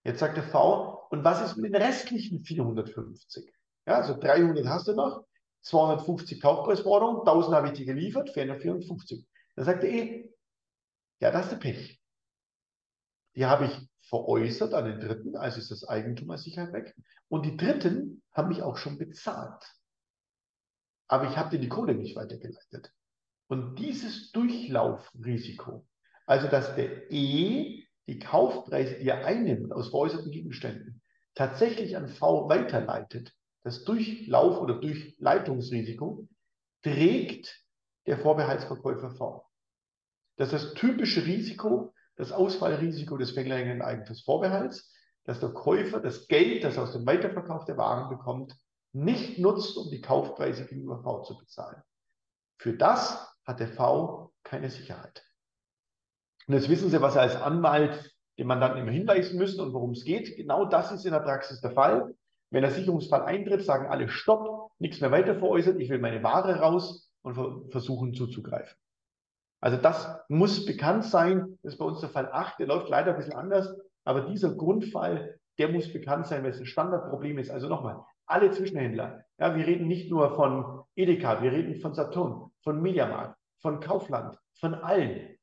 Jetzt sagt der V, und was ist mit den restlichen 450? Ja, also 300 hast du noch, 250 Kaufpreisforderung, 1000 habe ich dir geliefert, 454. Dann sagt er eh, ja, das ist der Pech. Die habe ich veräußert an den Dritten, also ist das Eigentum als Sicherheit weg. Und die Dritten haben mich auch schon bezahlt. Aber ich habe dir die Kohle nicht weitergeleitet. Und dieses Durchlaufrisiko, also dass der E die Kaufpreise, die er einnimmt aus veräußerten Gegenständen, tatsächlich an V weiterleitet, das Durchlauf- oder Durchleitungsrisiko, trägt der Vorbehaltsverkäufer vor. Das ist das typische Risiko, das Ausfallrisiko des verlängерten Eigentumsvorbehalts, dass der Käufer das Geld, das aus dem Weiterverkauf der Waren bekommt, nicht nutzt, um die Kaufpreise gegenüber V zu bezahlen. Für das hat der V keine Sicherheit. Und jetzt wissen Sie, was Sie als Anwalt dem Mandanten immer hinweisen müssen und worum es geht. Genau das ist in der Praxis der Fall. Wenn der Sicherungsfall eintritt, sagen alle Stopp, nichts mehr weiter veräußert, ich will meine Ware raus und versuchen zuzugreifen. Also das muss bekannt sein. Das ist bei uns der Fall 8, der läuft leider ein bisschen anders, aber dieser Grundfall, der muss bekannt sein, weil es ein Standardproblem ist. Also nochmal, alle Zwischenhändler, ja, wir reden nicht nur von Edeka, wir reden von Saturn, von Mediamarkt, von Kaufland, von allen.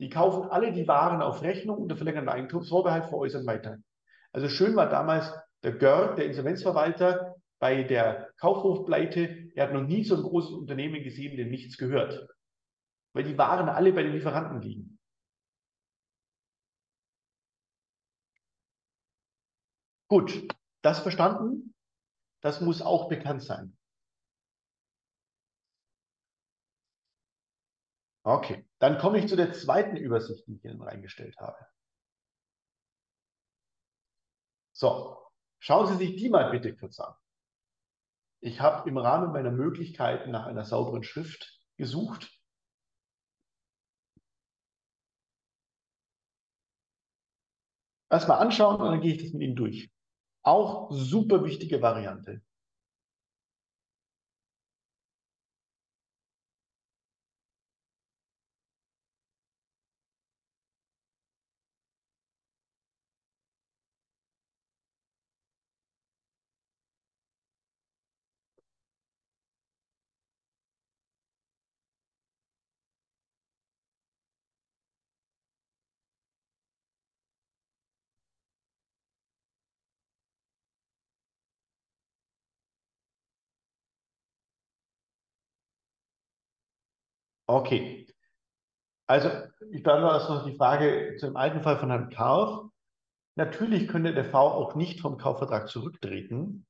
Die kaufen alle die Waren auf Rechnung unter verlängerten Eigentumsvorbehalt veräußern weiter. Also schön war damals der Görg, der Insolvenzverwalter, bei der Kaufhofpleite, er hat noch nie so ein großes Unternehmen gesehen, dem nichts gehört. Weil die Waren alle bei den Lieferanten liegen. Gut, das verstanden? Das muss auch bekannt sein. Okay, dann komme ich zu der zweiten Übersicht, die ich Ihnen reingestellt habe. So, schauen Sie sich die mal bitte kurz an. Ich habe im Rahmen meiner Möglichkeiten nach einer sauberen Schrift gesucht. Erstmal anschauen und dann gehe ich das mit Ihnen durch. Auch super wichtige Variante. Okay. Also, ich beantworte erst noch die Frage zum alten Fall von Herrn Kauf. Natürlich könnte der V auch nicht vom Kaufvertrag zurücktreten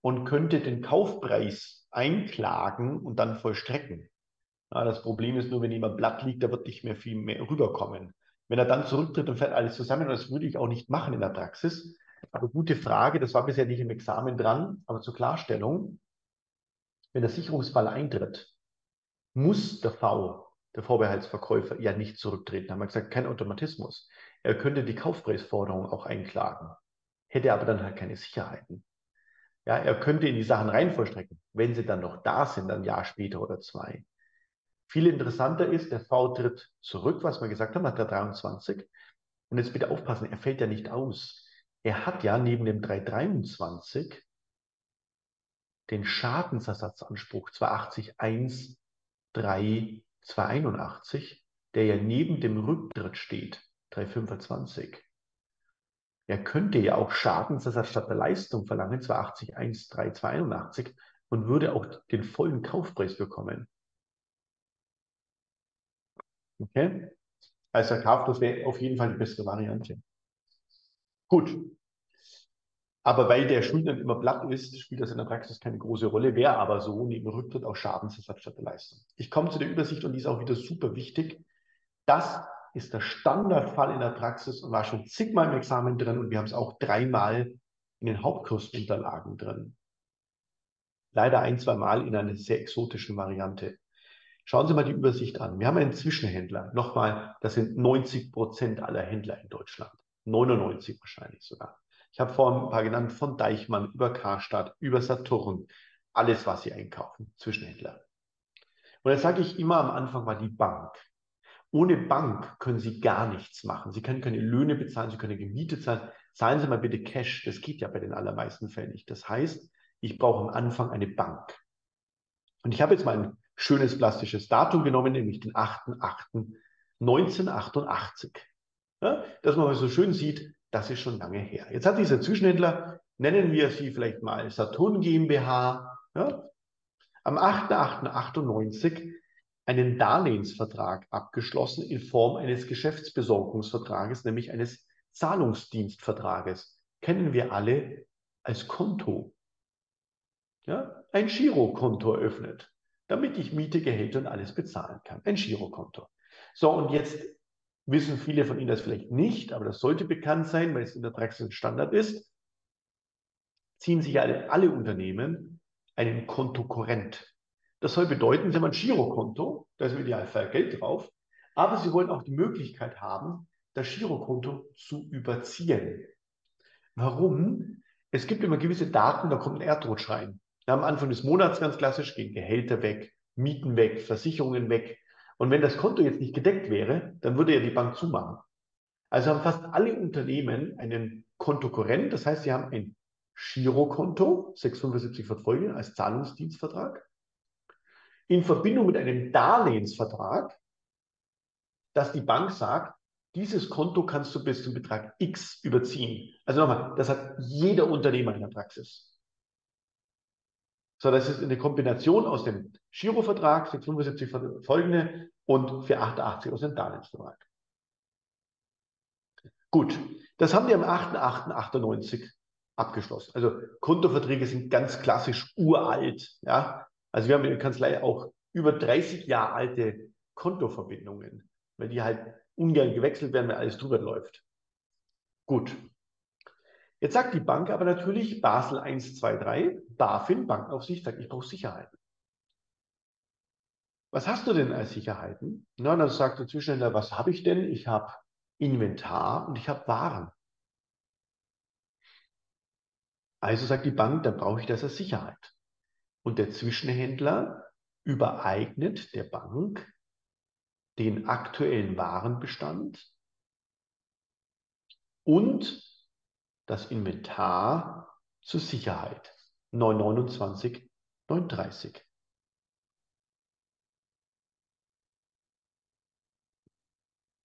und könnte den Kaufpreis einklagen und dann vollstrecken. Ja, das Problem ist nur, wenn jemand Blatt liegt, da wird nicht mehr viel mehr rüberkommen. Wenn er dann zurücktritt und fällt alles zusammen, das würde ich auch nicht machen in der Praxis. Aber gute Frage, das war bisher nicht im Examen dran, aber zur Klarstellung, wenn der Sicherungsfall eintritt, muss der V, der Vorbehaltsverkäufer, ja nicht zurücktreten. Da haben wir gesagt, kein Automatismus. Er könnte die Kaufpreisforderung auch einklagen, hätte aber dann halt keine Sicherheiten. Ja, er könnte in die Sachen rein vollstrecken, wenn sie dann noch da sind, ein Jahr später oder zwei. Viel interessanter ist, der V tritt zurück, was wir gesagt haben, nach der 23. Und jetzt bitte aufpassen, er fällt ja nicht aus. Er hat ja neben dem 323 den Schadensersatzanspruch 280 1 3 281, der ja neben dem Rücktritt steht, 325. Er könnte ja auch Schadensersatz statt der Leistung verlangen, 280 1 3 281 und würde auch den vollen Kaufpreis bekommen. Okay? Also Kaufpreis wäre auf jeden Fall die beste Variante. Gut, aber weil der Schuldner immer platt ist, spielt das in der Praxis keine große Rolle, wäre aber so neben Rücktritt auch Schadensersatz statt der Leistung. Ich komme zu der Übersicht und die ist auch wieder super wichtig. Das ist der Standardfall in der Praxis und war schon zigmal im Examen drin und wir haben es auch dreimal in den Hauptkursunterlagen drin. Leider ein, zwei Mal in einer sehr exotischen Variante. Schauen Sie mal die Übersicht an. Wir haben einen Zwischenhändler. Nochmal, das sind 90 Prozent aller Händler in Deutschland. 99 wahrscheinlich sogar. Ich habe vorhin ein paar genannt, von Deichmann über Karstadt, über Saturn, alles, was sie einkaufen, Zwischenhändler. Und jetzt sage ich immer am Anfang mal die Bank. Ohne Bank können Sie gar nichts machen. Sie können keine Löhne bezahlen, Sie können Miete zahlen. Zahlen Sie mal bitte Cash. Das geht ja bei den allermeisten Fällen nicht. Das heißt, ich brauche am Anfang eine Bank. Und ich habe jetzt mal ein schönes plastisches Datum genommen, nämlich den 8.8.1988. Ja, dass man so schön sieht, das ist schon lange her. Jetzt hat dieser Zwischenhändler, nennen wir sie vielleicht mal Saturn GmbH, ja, am 8.8.98 einen Darlehensvertrag abgeschlossen in Form eines Geschäftsbesorgungsvertrages, nämlich eines Zahlungsdienstvertrages. Kennen wir alle als Konto. Ja, ein Girokonto eröffnet, damit ich Miete, Gehälter und alles bezahlen kann. Ein Girokonto. So, und jetzt wissen viele von Ihnen das vielleicht nicht, aber das sollte bekannt sein, weil es in der Praxis Standard ist, ziehen sich alle, alle Unternehmen einen Kontokorrent. Das soll bedeuten, Sie haben ein Girokonto, da ist im Idealfall Geld drauf, aber Sie wollen auch die Möglichkeit haben, das Girokonto zu überziehen. Warum? Es gibt immer gewisse Daten, da kommt ein Erdrutsch rein. Am Anfang des Monats ganz klassisch gehen Gehälter weg, Mieten weg, Versicherungen weg, und wenn das Konto jetzt nicht gedeckt wäre, dann würde ja die Bank zumachen. Also haben fast alle Unternehmen einen Kontokorrent, das heißt, sie haben ein Girokonto, 675 Verträge als Zahlungsdienstvertrag, in Verbindung mit einem Darlehensvertrag, dass die Bank sagt, dieses Konto kannst du bis zum Betrag X überziehen. Also nochmal, das hat jeder Unternehmer in der Praxis. So, das ist eine Kombination aus dem Girovertrag, 675 folgende, und 488 aus dem Darlehensvertrag. Gut, das haben die am 8.8.98 abgeschlossen. Also Kontoverträge sind ganz klassisch uralt. Ja? Also wir haben in der Kanzlei auch über 30 Jahre alte Kontoverbindungen, weil die halt ungern gewechselt werden, wenn alles drüber läuft. Gut. Jetzt sagt die Bank aber natürlich Basel 123, BaFin, Bankaufsicht, sagt, ich brauche Sicherheiten. Was hast du denn als Sicherheiten? Na, dann sagt der Zwischenhändler, was habe ich denn? Ich habe Inventar und ich habe Waren. Also sagt die Bank, dann brauche ich das als Sicherheit. Und der Zwischenhändler übereignet der Bank den aktuellen Warenbestand und das Inventar zur Sicherheit. 929, 930.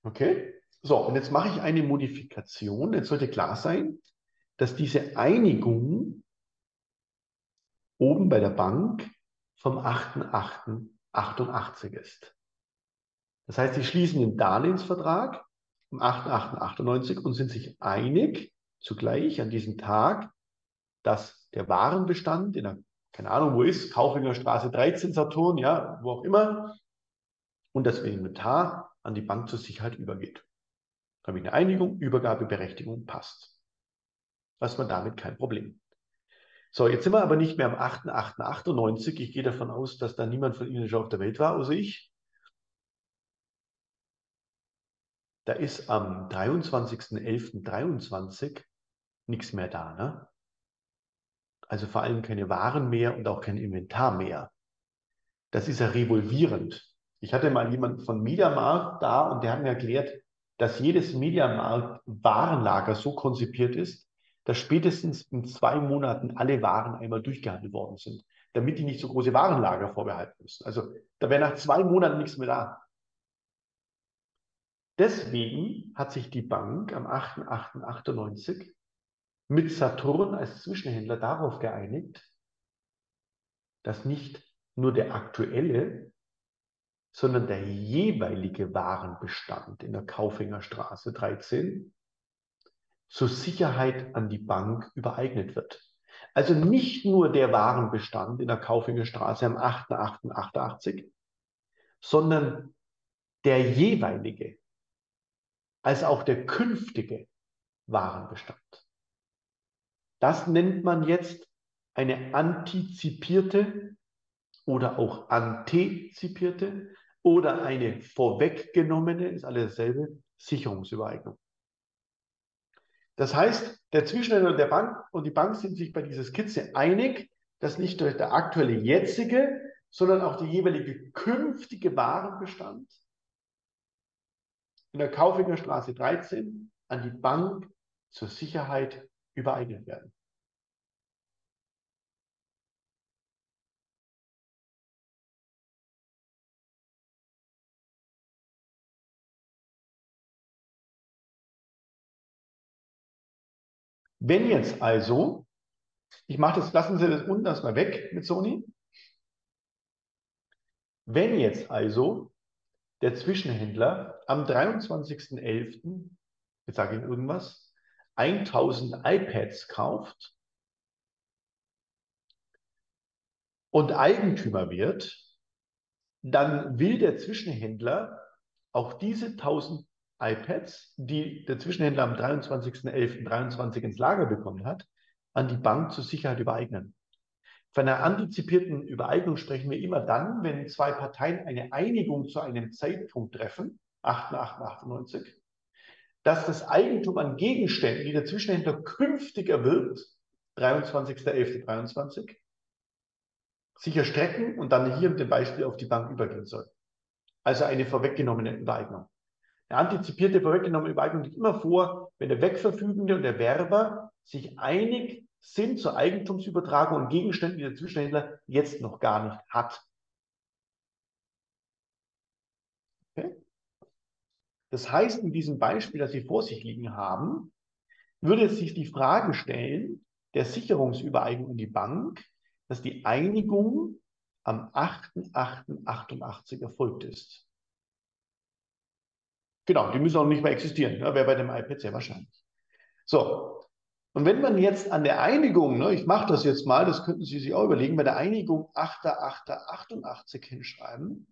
Okay? So, und jetzt mache ich eine Modifikation. Jetzt sollte klar sein, dass diese Einigung oben bei der Bank vom 8.8.88 ist. Das heißt, sie schließen den Darlehensvertrag am 8.8.98 und sind sich einig zugleich an diesem Tag, dass der Warenbestand in der, keine Ahnung, wo ist, Kaufinger Straße 13 Saturn, ja, wo auch immer, und das Inventar an die Bank zur Sicherheit übergeht. Da habe ich eine Einigung, Übergabeberechtigung passt. Was man damit kein Problem. So, jetzt sind wir aber nicht mehr am 8.8.98. Ich gehe davon aus, dass da niemand von Ihnen schon auf der Welt war, außer ich. da ist am 23.11.23 nichts mehr da. Ne? Also vor allem keine Waren mehr und auch kein Inventar mehr. Das ist ja revolvierend. Ich hatte mal jemanden von Mediamarkt da und der hat mir erklärt, dass jedes Mediamarkt-Warenlager so konzipiert ist, dass spätestens in zwei Monaten alle Waren einmal durchgehandelt worden sind, damit die nicht so große Warenlager vorbehalten müssen. Also da wäre nach zwei Monaten nichts mehr da. Deswegen hat sich die Bank am 8.8.98 mit Saturn als Zwischenhändler darauf geeinigt, dass nicht nur der aktuelle, sondern der jeweilige Warenbestand in der Kaufinger Straße 13 zur Sicherheit an die Bank übereignet wird. Also nicht nur der Warenbestand in der Kaufinger Straße am 8.8.88, sondern der jeweilige, als auch der künftige Warenbestand. Das nennt man jetzt eine antizipierte oder auch antizipierte oder eine vorweggenommene, ist alles dasselbe, Sicherungsübereignung. Das heißt, der Zwischenhändler der Bank und die Bank sind sich bei dieser Skizze einig, dass nicht nur der aktuelle jetzige, sondern auch der jeweilige künftige Warenbestand in der Kaufinger Straße 13 an die Bank zur Sicherheit übereignet werden. Wenn jetzt also, ich mache das, lassen Sie das unten erstmal weg mit Sony. Wenn jetzt also der Zwischenhändler am 23.11., jetzt sage ich Ihnen irgendwas, 1000 iPads kauft und Eigentümer wird, dann will der Zwischenhändler auch diese 1000 iPads, die der Zwischenhändler am 23.11.23 ins Lager bekommen hat, an die Bank zur Sicherheit übereignen. Von einer antizipierten Übereignung sprechen wir immer dann, wenn zwei Parteien eine Einigung zu einem Zeitpunkt treffen, 8.8.98, dass das Eigentum an Gegenständen, die der Zwischenhändler künftig erwirbt, 23.11.23, sich erstrecken und dann hier mit dem Beispiel auf die Bank übergehen soll. Also eine vorweggenommene Übereignung. Eine antizipierte vorweggenommene Übereignung liegt immer vor, wenn der Wegverfügende und der Werber sich einig sind zur Eigentumsübertragung und Gegenständen, die der Zwischenhändler jetzt noch gar nicht hat. Okay? Das heißt, in diesem Beispiel, das Sie vor sich liegen haben, würde sich die Frage stellen, der Sicherungsübereignung in die Bank, dass die Einigung am 8.8.88 erfolgt ist. Genau, die müssen auch nicht mehr existieren. Ne? Wäre bei dem iPad sehr wahrscheinlich. So, und wenn man jetzt an der Einigung, ne, ich mache das jetzt mal, das könnten Sie sich auch überlegen, bei der Einigung 8.8.88 hinschreiben,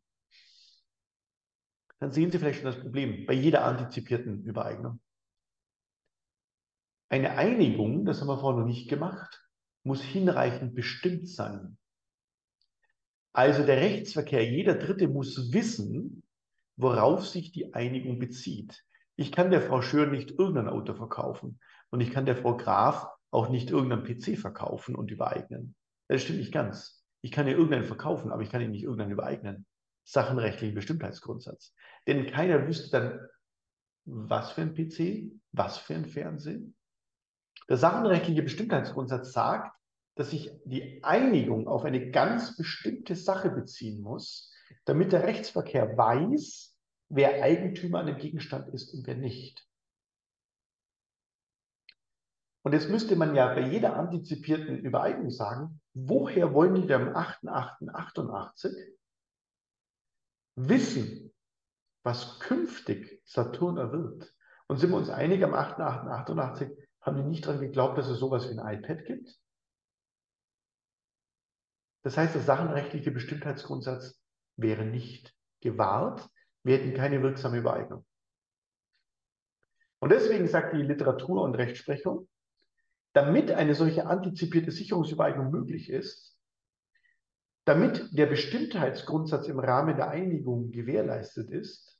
dann sehen Sie vielleicht schon das Problem bei jeder antizipierten Übereignung. Eine Einigung, das haben wir vorher noch nicht gemacht, muss hinreichend bestimmt sein. Also der Rechtsverkehr, jeder Dritte muss wissen, worauf sich die Einigung bezieht. Ich kann der Frau Schör nicht irgendein Auto verkaufen und ich kann der Frau Graf auch nicht irgendein PC verkaufen und übereignen. Das stimmt nicht ganz. Ich kann ihr irgendeinen verkaufen, aber ich kann ihr nicht irgendeinen übereignen sachenrechtlichen Bestimmtheitsgrundsatz. Denn keiner wüsste dann, was für ein PC, was für ein Fernsehen. Der sachenrechtliche Bestimmtheitsgrundsatz sagt, dass sich die Einigung auf eine ganz bestimmte Sache beziehen muss, damit der Rechtsverkehr weiß, wer Eigentümer an dem Gegenstand ist und wer nicht. Und jetzt müsste man ja bei jeder antizipierten Übereignung sagen, woher wollen die denn am 8.8.88 wissen, was künftig Saturn erwirbt. Und sind wir uns einig, am 8.8.88 haben die nicht daran geglaubt, dass es sowas wie ein iPad gibt? Das heißt, der sachenrechtliche Bestimmtheitsgrundsatz wäre nicht gewahrt. Wir hätten keine wirksame Übereignung. Und deswegen sagt die Literatur und Rechtsprechung, damit eine solche antizipierte Sicherungsübereignung möglich ist, damit der Bestimmtheitsgrundsatz im Rahmen der Einigung gewährleistet ist,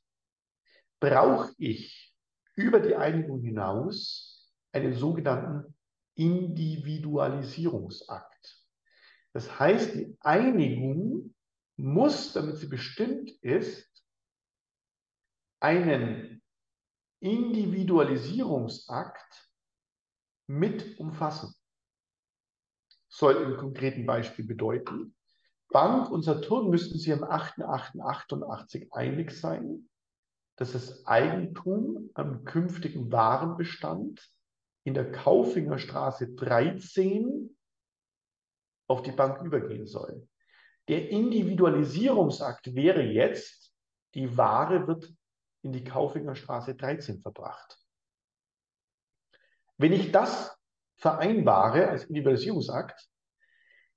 brauche ich über die Einigung hinaus einen sogenannten Individualisierungsakt. Das heißt, die Einigung muss, damit sie bestimmt ist, einen Individualisierungsakt mit umfassen. Soll im konkreten Beispiel bedeuten, Bank und Saturn müssten sich am 8.8.88 einig sein, dass das Eigentum am künftigen Warenbestand in der Kaufinger Straße 13 auf die Bank übergehen soll. Der Individualisierungsakt wäre jetzt, die Ware wird in die Kaufinger Straße 13 verbracht. Wenn ich das vereinbare als Individualisierungsakt,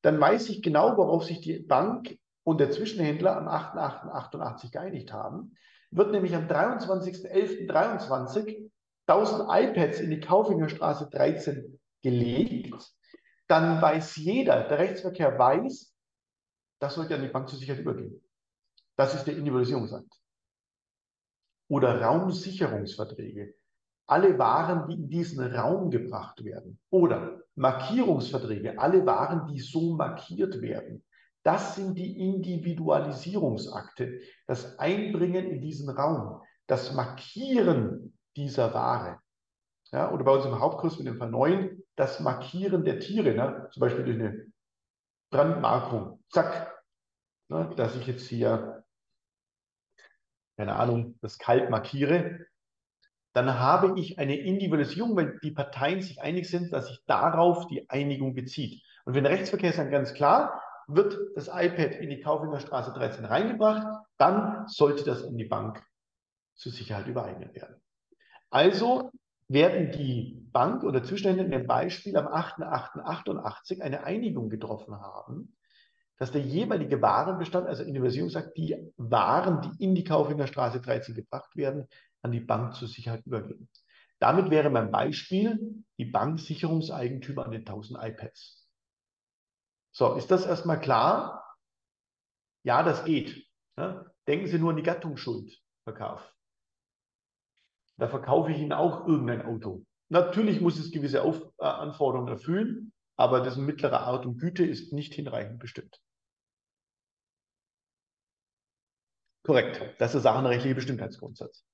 dann weiß ich genau, worauf sich die Bank und der Zwischenhändler am 8.8.88 geeinigt haben. Wird nämlich am 23.11.23 1000 iPads in die Kaufinger Straße 13 gelegt, dann weiß jeder, der Rechtsverkehr weiß, das sollte an die Bank zur Sicherheit übergehen. Das ist der Individualisierungsakt. Oder Raumsicherungsverträge. Alle Waren, die in diesen Raum gebracht werden. Oder Markierungsverträge. Alle Waren, die so markiert werden. Das sind die Individualisierungsakte. Das Einbringen in diesen Raum. Das Markieren dieser Ware. Ja, oder bei uns im Hauptkurs mit dem Fall 9, das Markieren der Tiere, ne? zum Beispiel durch eine Brandmarkung. Zack. Ne? Dass ich jetzt hier, keine Ahnung, das Kalb markiere. Dann habe ich eine Individualisierung, wenn die Parteien sich einig sind, dass sich darauf die Einigung bezieht. Und wenn Rechtsverkehr ist dann ganz klar, wird das iPad in die Kaufinger Straße 13 reingebracht, dann sollte das an die Bank zur Sicherheit übereignet werden. Also werden die Bank oder Zustände in dem Beispiel am 8.8.88 eine Einigung getroffen haben, dass der jeweilige Warenbestand, also Individualisierung sagt, die Waren, die in die Kaufinger Straße 13 gebracht werden, an die Bank zur Sicherheit übergeben. Damit wäre mein Beispiel die Bank Sicherungseigentümer an den 1000 iPads. So, ist das erstmal klar? Ja, das geht. Ja? Denken Sie nur an die Gattungsschuldverkauf. Da verkaufe ich Ihnen auch irgendein Auto. Natürlich muss es gewisse Auf äh, Anforderungen erfüllen, aber dessen mittlere Art und Güte ist nicht hinreichend bestimmt. Korrekt. Das ist der sachenrechtliche Bestimmtheitsgrundsatz.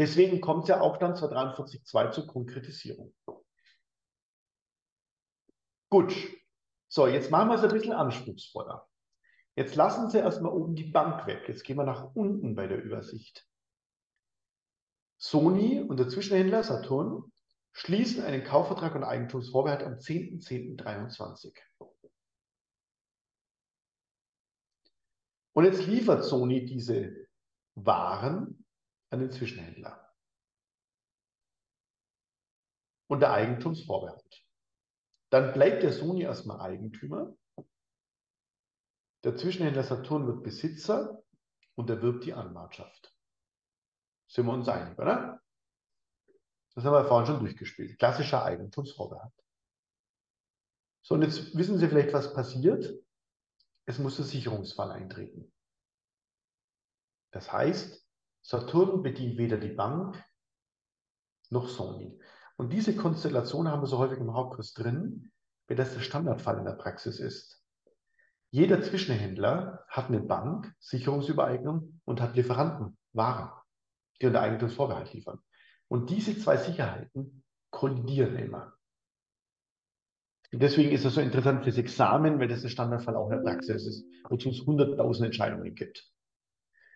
Deswegen kommt es ja auch dann 243.2 zur Konkretisierung. Gut. So, jetzt machen wir es ein bisschen anspruchsvoller. Jetzt lassen Sie erstmal oben die Bank weg. Jetzt gehen wir nach unten bei der Übersicht. Sony und der Zwischenhändler Saturn schließen einen Kaufvertrag und Eigentumsvorbehalt am 10.10.23. Und jetzt liefert Sony diese Waren an den Zwischenhändler. Und der Eigentumsvorbehalt. Dann bleibt der Sony erstmal Eigentümer. Der Zwischenhändler Saturn wird Besitzer und erwirbt die Anwartschaft. Sind wir uns einig, oder? Das haben wir vorhin schon durchgespielt. Klassischer Eigentumsvorbehalt. So, und jetzt wissen Sie vielleicht, was passiert. Es muss der Sicherungsfall eintreten. Das heißt, Saturn bedient weder die Bank noch Sony. Und diese Konstellation haben wir so häufig im Hauptkurs drin, weil das der Standardfall in der Praxis ist. Jeder Zwischenhändler hat eine Bank, Sicherungsübereignung und hat Lieferanten, Waren die unter Eigentumsvorbehalt liefern. Und diese zwei Sicherheiten kollidieren immer. Und deswegen ist das so interessant fürs Examen, weil das ein Standardfall auch in der Praxis ist, wozu es hunderttausend Entscheidungen gibt.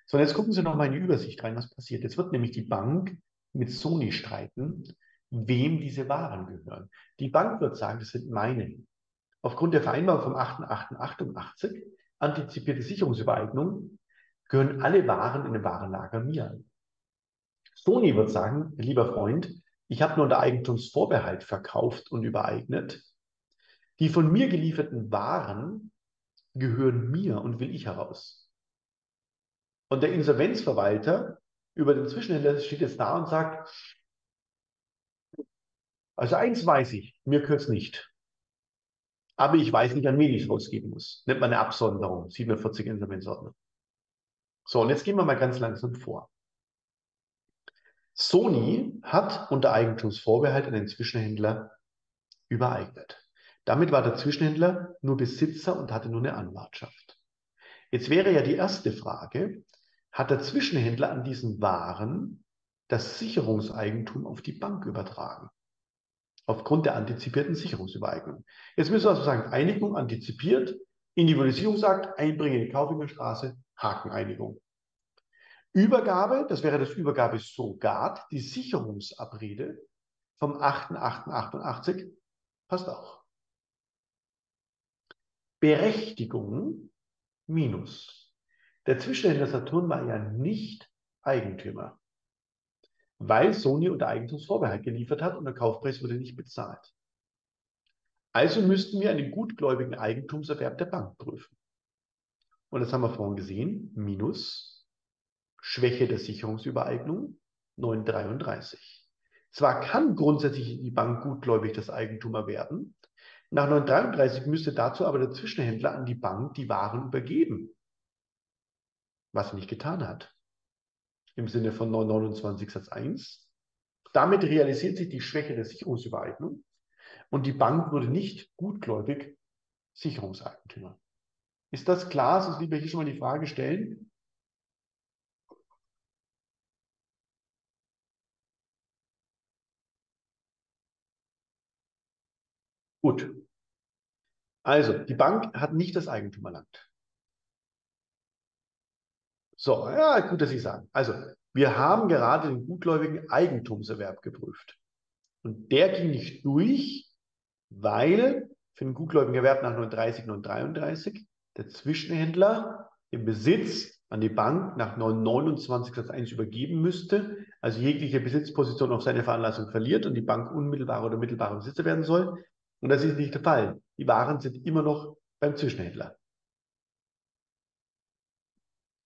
So, jetzt gucken Sie noch mal in die Übersicht rein, was passiert. Jetzt wird nämlich die Bank mit Sony streiten, wem diese Waren gehören. Die Bank wird sagen, das sind meine. Aufgrund der Vereinbarung vom 8.8.88, antizipierte Sicherungsübereignung, gehören alle Waren in dem Warenlager mir. Sony wird sagen, lieber Freund, ich habe nur unter Eigentumsvorbehalt verkauft und übereignet. Die von mir gelieferten Waren gehören mir und will ich heraus. Und der Insolvenzverwalter über den Zwischenhändler steht jetzt da und sagt, also eins weiß ich, mir gehört es nicht. Aber ich weiß nicht, an wen ich es rausgeben muss. Nennt man eine Absonderung, 47 Insolvenzordnung. So, und jetzt gehen wir mal ganz langsam vor. Sony hat unter Eigentumsvorbehalt den Zwischenhändler übereignet. Damit war der Zwischenhändler nur Besitzer und hatte nur eine Anwartschaft. Jetzt wäre ja die erste Frage, hat der Zwischenhändler an diesen Waren das Sicherungseigentum auf die Bank übertragen? Aufgrund der antizipierten Sicherungsübereignung. Jetzt müssen wir also sagen, Einigung antizipiert, Individualisierungsakt, Einbringen in die Kaufingerstraße, Hakeneinigung. Übergabe, das wäre das Übergabesurrogat, die Sicherungsabrede vom 8.8.88, passt auch. Berechtigung minus. Der Zwischenhändler Saturn war ja nicht Eigentümer, weil Sony unter Eigentumsvorbehalt geliefert hat und der Kaufpreis wurde nicht bezahlt. Also müssten wir einen gutgläubigen Eigentumserwerb der Bank prüfen. Und das haben wir vorhin gesehen, minus Schwäche der Sicherungsübereignung 933. Zwar kann grundsätzlich die Bank gutgläubig das Eigentum erwerben, nach 933 müsste dazu aber der Zwischenhändler an die Bank die Waren übergeben, was nicht getan hat. Im Sinne von 929 Satz 1. Damit realisiert sich die Schwäche der Sicherungsübereignung und die Bank wurde nicht gutgläubig Sicherungseigentümer. Ist das klar? Sonst lieber hier schon mal die Frage stellen. Gut. Also, die Bank hat nicht das Eigentum erlangt. So, ja, gut, dass Sie sagen. Also, wir haben gerade den gutgläubigen Eigentumserwerb geprüft. Und der ging nicht durch, weil für den gutgläubigen Erwerb nach 930, 933 der Zwischenhändler im Besitz an die Bank nach 929 Satz 1 übergeben müsste, also jegliche Besitzposition auf seine Veranlassung verliert und die Bank unmittelbare oder mittelbare Besitzer werden soll. Und das ist nicht der Fall. Die Waren sind immer noch beim Zwischenhändler.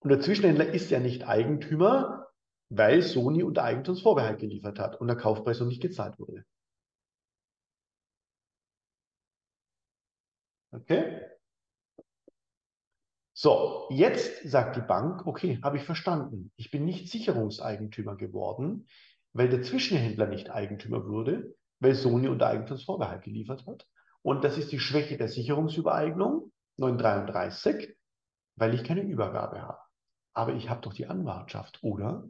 Und der Zwischenhändler ist ja nicht Eigentümer, weil Sony unter Eigentumsvorbehalt geliefert hat und der Kaufpreis noch nicht gezahlt wurde. Okay? So, jetzt sagt die Bank, okay, habe ich verstanden. Ich bin nicht Sicherungseigentümer geworden, weil der Zwischenhändler nicht Eigentümer wurde, weil Sony unter Eigentumsvorbehalt geliefert hat. Und das ist die Schwäche der Sicherungsübereignung 933, weil ich keine Übergabe habe. Aber ich habe doch die Anwartschaft, oder?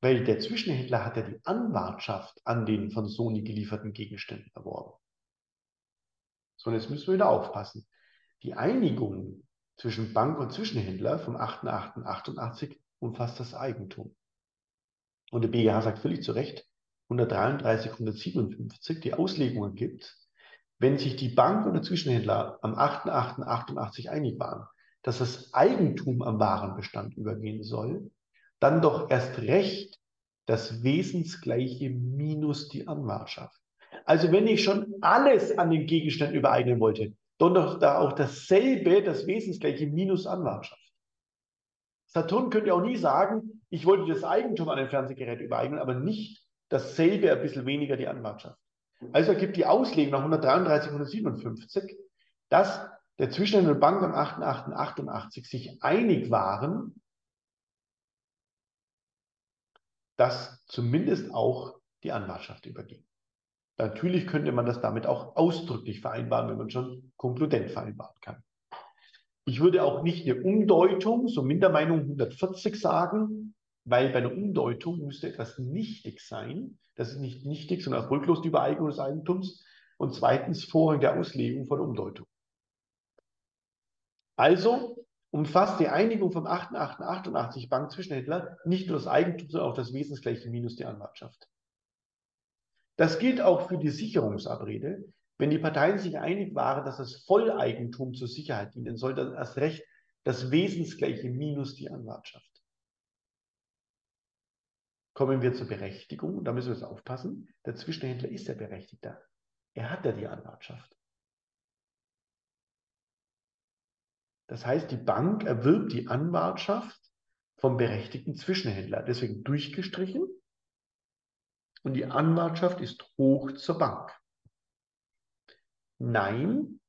Weil der Zwischenhändler hat ja die Anwartschaft an den von Sony gelieferten Gegenständen erworben. So, und jetzt müssen wir wieder aufpassen. Die Einigung zwischen Bank und Zwischenhändler vom 8.8.88 umfasst das Eigentum. Und der BGH sagt völlig zu Recht, 133, 157 die Auslegungen gibt, wenn sich die Bank und der Zwischenhändler am 8.8.88 einig waren, dass das Eigentum am Warenbestand übergehen soll, dann doch erst recht das Wesensgleiche minus die Anwartschaft. Also wenn ich schon alles an den Gegenständen übereignen wollte, dann doch da auch dasselbe, das Wesensgleiche minus Anwartschaft. Saturn könnte auch nie sagen, ich wollte das Eigentum an den Fernsehgerät übereignen, aber nicht dasselbe ein bisschen weniger die Anwartschaft. Also ergibt die Auslegung nach 133, 157, dass der Zwischenhändler und Bank am 8.8.88 sich einig waren, dass zumindest auch die Anwartschaft überging. Natürlich könnte man das damit auch ausdrücklich vereinbaren, wenn man schon konkludent vereinbaren kann. Ich würde auch nicht eine Umdeutung, so Mindermeinung 140 sagen, weil bei einer Umdeutung müsste etwas nichtig sein. Das ist nicht nichtig, sondern erfolglos die Übereignung des Eigentums. Und zweitens Vorrang der Auslegung von Umdeutung. Also umfasst die Einigung vom 8.8.88 Bank Zwischenhändler nicht nur das Eigentum, sondern auch das Wesensgleiche minus die Anwartschaft. Das gilt auch für die Sicherungsabrede. Wenn die Parteien sich einig waren, dass das Volleigentum zur Sicherheit dienen soll, dann erst recht das Wesensgleiche minus die Anwartschaft kommen wir zur Berechtigung. Da müssen wir jetzt aufpassen. Der Zwischenhändler ist der Berechtigte. Er hat ja die Anwartschaft. Das heißt, die Bank erwirbt die Anwartschaft vom berechtigten Zwischenhändler. Deswegen durchgestrichen. Und die Anwartschaft ist hoch zur Bank. Nein,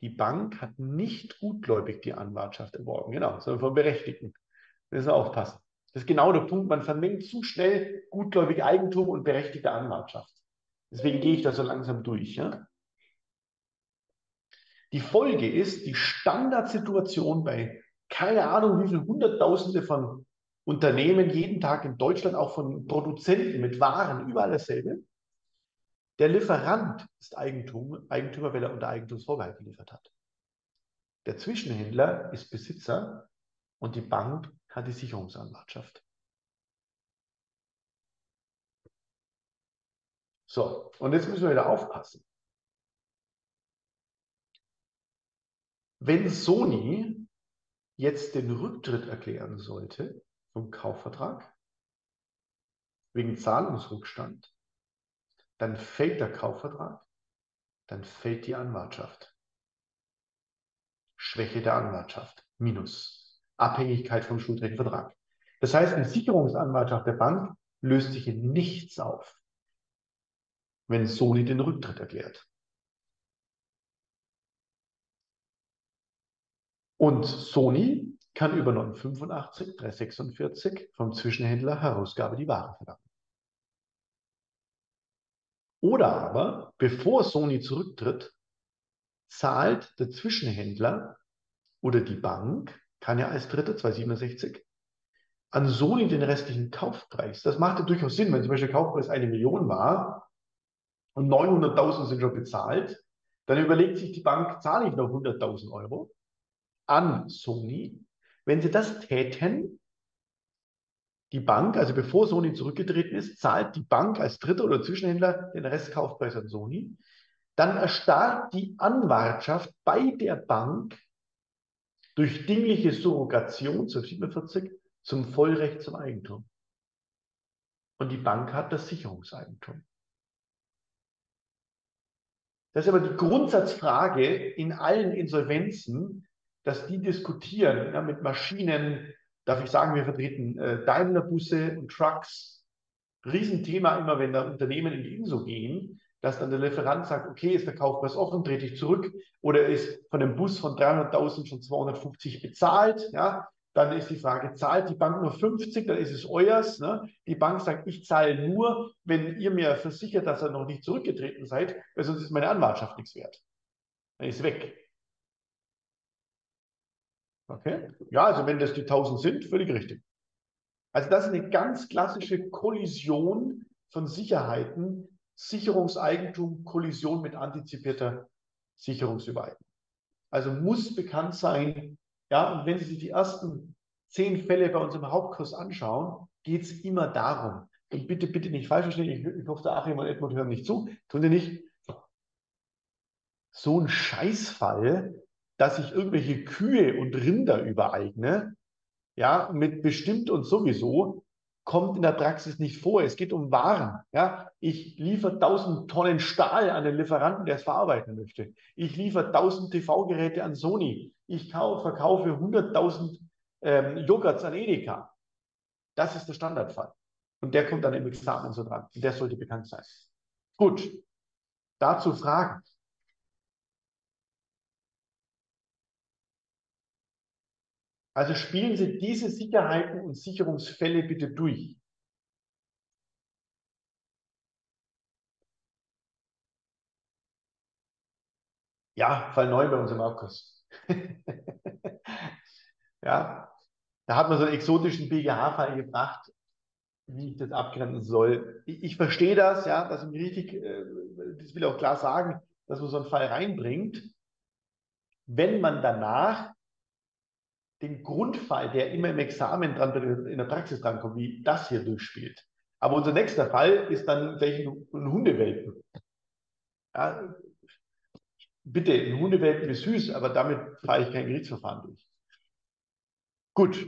die Bank hat nicht gutgläubig die Anwartschaft erworben. Genau, sondern vom Berechtigten. müssen wir aufpassen. Das ist genau der Punkt. Man vermengt zu schnell gutgläubige Eigentum und berechtigte Anwartschaft. Deswegen gehe ich da so langsam durch. Ja? Die Folge ist die Standardsituation bei keine Ahnung wie viele Hunderttausende von Unternehmen jeden Tag in Deutschland, auch von Produzenten mit Waren, überall dasselbe. Der Lieferant ist Eigentum, Eigentümer, weil er unter Eigentumsvorbehalt geliefert hat. Der Zwischenhändler ist Besitzer und die Bank hat die Sicherungsanwartschaft. So, und jetzt müssen wir wieder aufpassen. Wenn Sony jetzt den Rücktritt erklären sollte vom Kaufvertrag wegen Zahlungsrückstand, dann fällt der Kaufvertrag, dann fällt die Anwartschaft. Schwäche der Anwartschaft, Minus, Abhängigkeit vom schuldrechtlichen Vertrag. Das heißt, die Sicherungsanwartschaft der Bank löst sich in nichts auf, wenn Sony den Rücktritt erklärt. Und Sony kann über 985, 346 vom Zwischenhändler Herausgabe die Ware verlangen. Oder aber, bevor Sony zurücktritt, zahlt der Zwischenhändler oder die Bank, kann ja als Dritter 267, an Sony den restlichen Kaufpreis. Das macht ja durchaus Sinn, wenn zum Beispiel der Kaufpreis eine Million war und 900.000 sind schon bezahlt, dann überlegt sich die Bank, zahle ich noch 100.000 Euro an Sony. Wenn sie das täten, die Bank, also bevor Sony zurückgetreten ist, zahlt die Bank als Dritter oder Zwischenhändler den Restkaufpreis an Sony. Dann erstarrt die Anwartschaft bei der Bank durch dingliche Surrogation zu 47 zum Vollrecht zum Eigentum. Und die Bank hat das Sicherungseigentum. Das ist aber die Grundsatzfrage in allen Insolvenzen, dass die diskutieren ja, mit Maschinen, darf ich sagen, wir vertreten äh, Daimler-Busse und Trucks. Riesenthema immer, wenn da Unternehmen in die INSO gehen, dass dann der Lieferant sagt, okay, ist der Kaufpreis offen, trete ich zurück oder ist von dem Bus von 300.000 schon 250 bezahlt, ja, dann ist die Frage, zahlt die Bank nur 50, dann ist es euers. Ne? Die Bank sagt, ich zahle nur, wenn ihr mir versichert, dass ihr noch nicht zurückgetreten seid, weil sonst ist meine Anwartschaft nichts wert. Dann ist weg. Okay? Ja, also wenn das die 1000 sind, völlig richtig. Also das ist eine ganz klassische Kollision von Sicherheiten, Sicherungseigentum, Kollision mit antizipierter Sicherungsübereignung. Also muss bekannt sein, ja, und wenn Sie sich die ersten zehn Fälle bei unserem Hauptkurs anschauen, geht es immer darum. Und bitte, bitte nicht falsch verstehen, ich, ich hoffe, der Achim und Edmund hören nicht zu, tun die nicht. So ein Scheißfall, dass ich irgendwelche Kühe und Rinder übereigne, ja, mit bestimmt und sowieso, kommt in der Praxis nicht vor. Es geht um Waren. Ja, ich liefere 1000 Tonnen Stahl an den Lieferanten, der es verarbeiten möchte. Ich liefere 1000 TV-Geräte an Sony. Ich kaufe, verkaufe 100.000 ähm, Joghurts an Edeka. Das ist der Standardfall. Und der kommt dann im Examen so dran. Und der sollte bekannt sein. Gut. Dazu Fragen. Also spielen Sie diese Sicherheiten und Sicherungsfälle bitte durch. Ja, Fall 9 bei uns im Aufkurs. *laughs* ja, da hat man so einen exotischen BGH-Fall gebracht, wie ich das abgrenzen soll. Ich, ich verstehe das, ja, dass ich richtig, äh, das will auch klar sagen, dass man so einen Fall reinbringt. Wenn man danach den Grundfall, der immer im Examen dran, in der Praxis drankommt, wie das hier durchspielt. Aber unser nächster Fall ist dann vielleicht ein, Hundewelpen. Ja, bitte, ein Hundewelpen ist süß, aber damit fahre ich kein Gerichtsverfahren durch. Gut.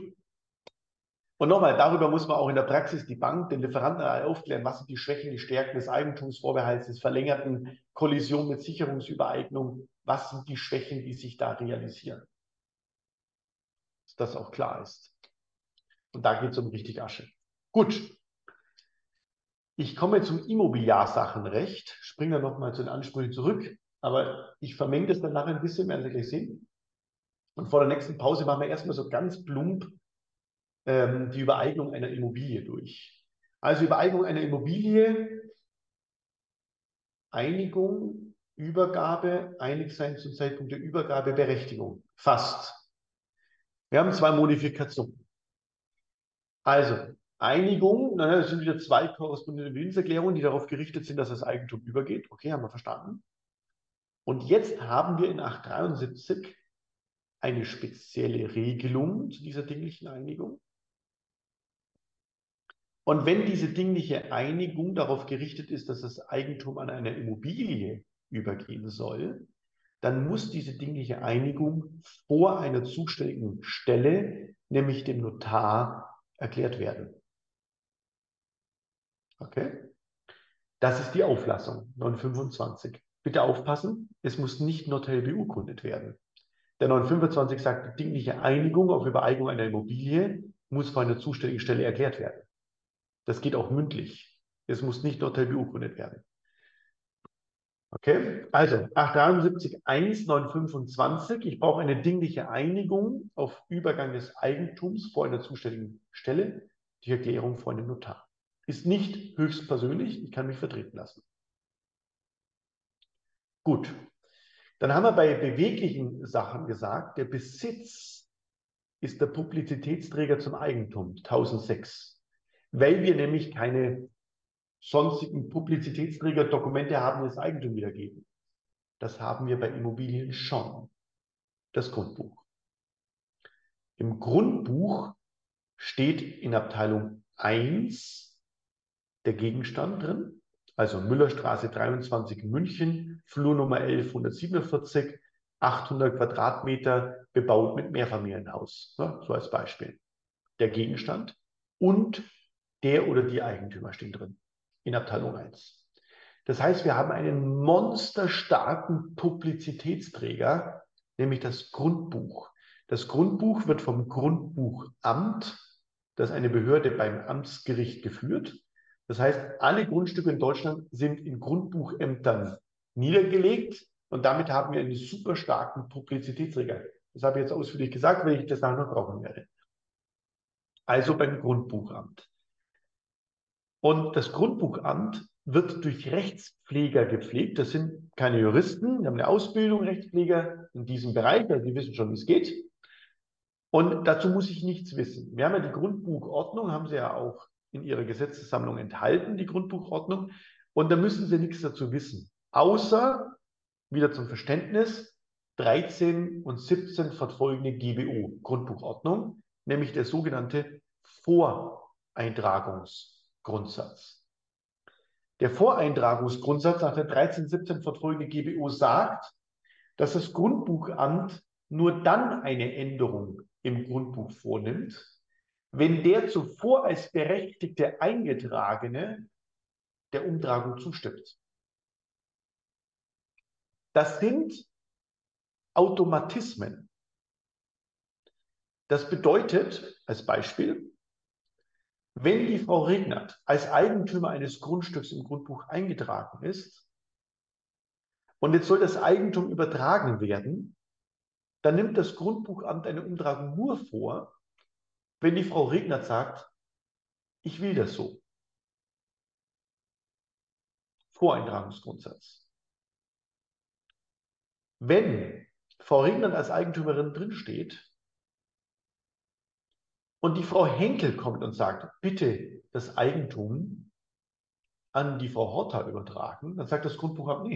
Und nochmal, darüber muss man auch in der Praxis die Bank, den Lieferanten aufklären, was sind die Schwächen, die Stärken des Eigentumsvorbehalts, des verlängerten Kollision mit Sicherungsübereignung, was sind die Schwächen, die sich da realisieren das auch klar ist. Und da geht es um richtig Asche. Gut. Ich komme zum Immobiliarsachenrecht, springe da nochmal zu den Ansprüchen zurück, aber ich vermenge das dann nachher ein bisschen, werden Sie gleich sehen. Und vor der nächsten Pause machen wir erstmal so ganz plump ähm, die Übereignung einer Immobilie durch. Also Übereignung einer Immobilie, Einigung, Übergabe, einig sein zum Zeitpunkt der Übergabe, Berechtigung. Fast. Wir haben zwei Modifikationen. Also, Einigung, das sind wieder zwei korrespondierende Willenserklärungen, die darauf gerichtet sind, dass das Eigentum übergeht. Okay, haben wir verstanden. Und jetzt haben wir in 873 eine spezielle Regelung zu dieser dinglichen Einigung. Und wenn diese dingliche Einigung darauf gerichtet ist, dass das Eigentum an einer Immobilie übergehen soll, dann muss diese dingliche Einigung vor einer zuständigen Stelle, nämlich dem Notar, erklärt werden. Okay? Das ist die Auflassung 925. Bitte aufpassen, es muss nicht notariell beurkundet werden. Der 925 sagt, die dingliche Einigung auf Übereignung einer Immobilie muss vor einer zuständigen Stelle erklärt werden. Das geht auch mündlich. Es muss nicht notariell beurkundet werden. Okay, also 873 1 925. Ich brauche eine dingliche Einigung auf Übergang des Eigentums vor einer zuständigen Stelle. Die Erklärung vor einem Notar. Ist nicht höchstpersönlich, ich kann mich vertreten lassen. Gut, dann haben wir bei beweglichen Sachen gesagt, der Besitz ist der Publizitätsträger zum Eigentum, 1006. Weil wir nämlich keine sonstigen Publizitätsträger Dokumente haben, die das Eigentum wiedergeben. Das haben wir bei Immobilien schon. Das Grundbuch. Im Grundbuch steht in Abteilung 1 der Gegenstand drin, also Müllerstraße 23 München, Flurnummer 1147, 800 Quadratmeter, bebaut mit Mehrfamilienhaus, ne, so als Beispiel. Der Gegenstand und der oder die Eigentümer stehen drin in Abteilung 1. Das heißt, wir haben einen monsterstarken Publizitätsträger, nämlich das Grundbuch. Das Grundbuch wird vom Grundbuchamt, das ist eine Behörde beim Amtsgericht geführt. Das heißt, alle Grundstücke in Deutschland sind in Grundbuchämtern niedergelegt und damit haben wir einen super starken Publizitätsträger. Das habe ich jetzt ausführlich gesagt, weil ich das nachher noch brauchen werde. Also beim Grundbuchamt. Und das Grundbuchamt wird durch Rechtspfleger gepflegt. Das sind keine Juristen, die haben eine Ausbildung, Rechtspfleger in diesem Bereich, also die wissen schon, wie es geht. Und dazu muss ich nichts wissen. Wir haben ja die Grundbuchordnung, haben Sie ja auch in Ihrer Gesetzessammlung enthalten, die Grundbuchordnung. Und da müssen Sie nichts dazu wissen. Außer, wieder zum Verständnis, 13 und 17 fortfolgende GBO, Grundbuchordnung, nämlich der sogenannte Voreintragungs- Grundsatz. Der Voreintragungsgrundsatz nach der 1317 vertragene GBO sagt, dass das Grundbuchamt nur dann eine Änderung im Grundbuch vornimmt, wenn der zuvor als berechtigte Eingetragene der Umtragung zustimmt. Das sind Automatismen. Das bedeutet, als Beispiel, wenn die Frau Regnert als Eigentümer eines Grundstücks im Grundbuch eingetragen ist und jetzt soll das Eigentum übertragen werden, dann nimmt das Grundbuchamt eine Umtragung nur vor, wenn die Frau Regnert sagt, ich will das so. Voreintragungsgrundsatz. Wenn Frau Regnert als Eigentümerin drinsteht, und die Frau Henkel kommt und sagt, bitte das Eigentum an die Frau Horta übertragen, dann sagt das Grundbuchamt, nee,